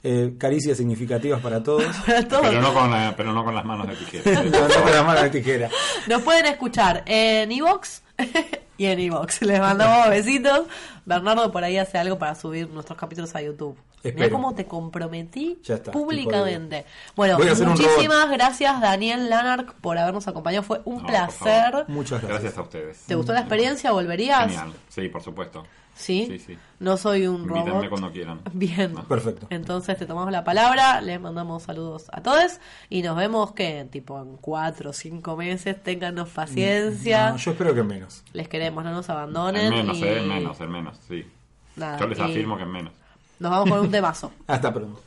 Eh, caricias significativas para todos. Para todos. Pero no con, la- pero no con las manos de tijera. No, no con la mano de tijera. Nos pueden escuchar en Evox y en Evox. Les mandamos besitos. Bernardo por ahí hace algo para subir nuestros capítulos a YouTube. Espero. cómo te comprometí Ya está, públicamente. Bueno, muchísimas gracias Daniel Lanark por habernos acompañado. Fue un No, placer. Muchas gracias. Gracias a ustedes. ¿Te gustó la experiencia? ¿Volverías? Genial. Sí, por supuesto. ¿Sí? Sí, sí. No soy un Invítenme robot. cuando quieran. Bien. Perfecto. Entonces te tomamos la palabra, les mandamos saludos a todos y nos vemos que tipo en cuatro o cinco meses, téngannos paciencia. No, yo espero que menos. Les queremos, no nos abandonen. En menos, y... eh, en menos, en menos, sí. Nada, Yo les afirmo que en menos. Nos vamos con un temazo. Hasta pronto.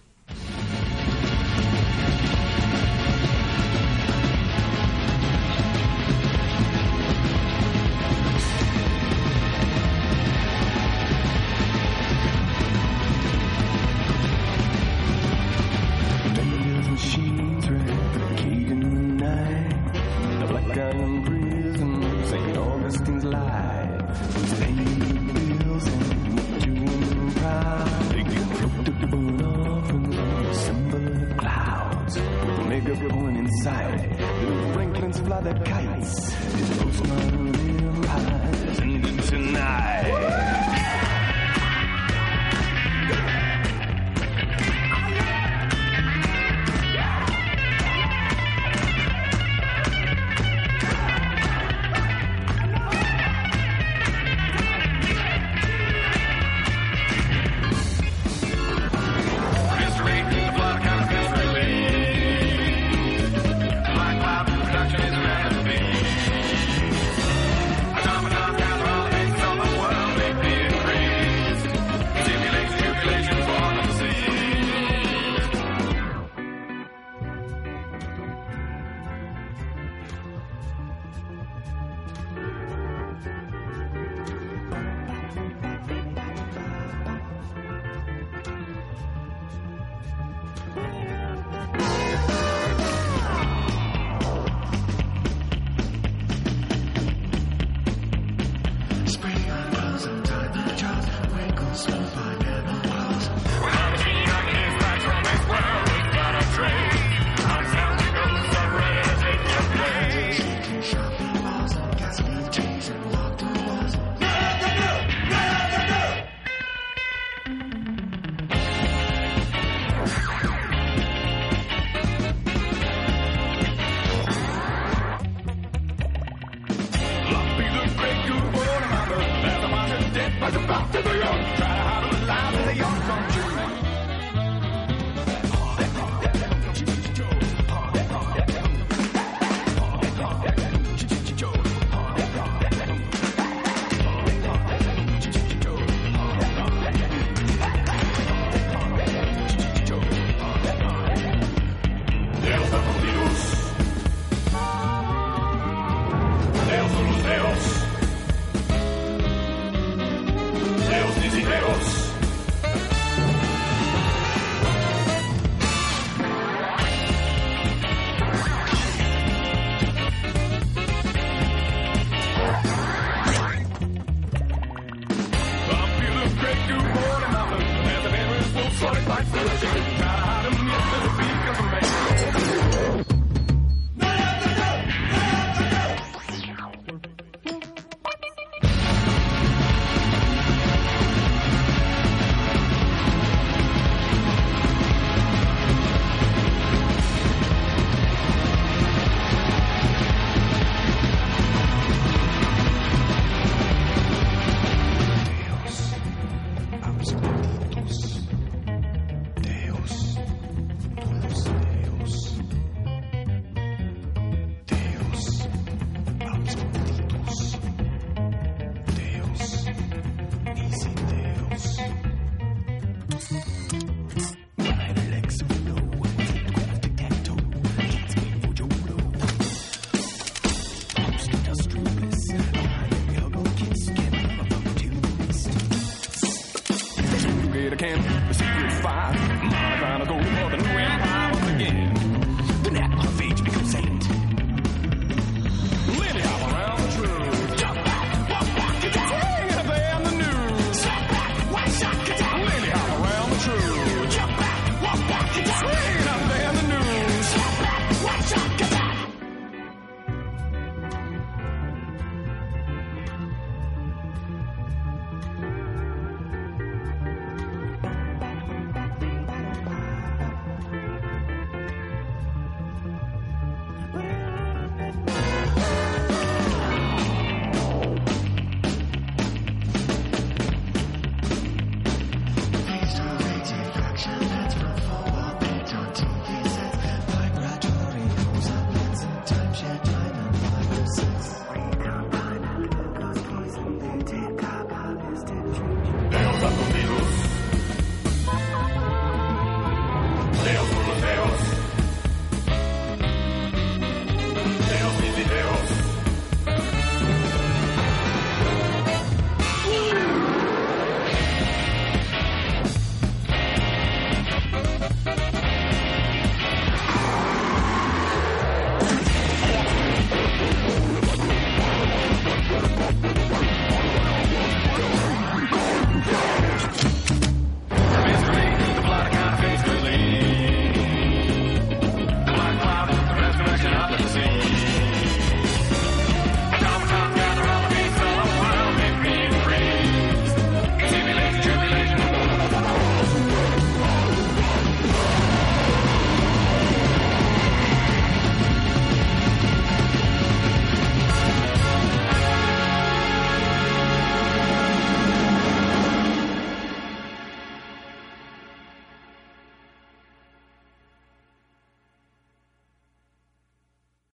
inside. Little Franklin's fly that kites. Postman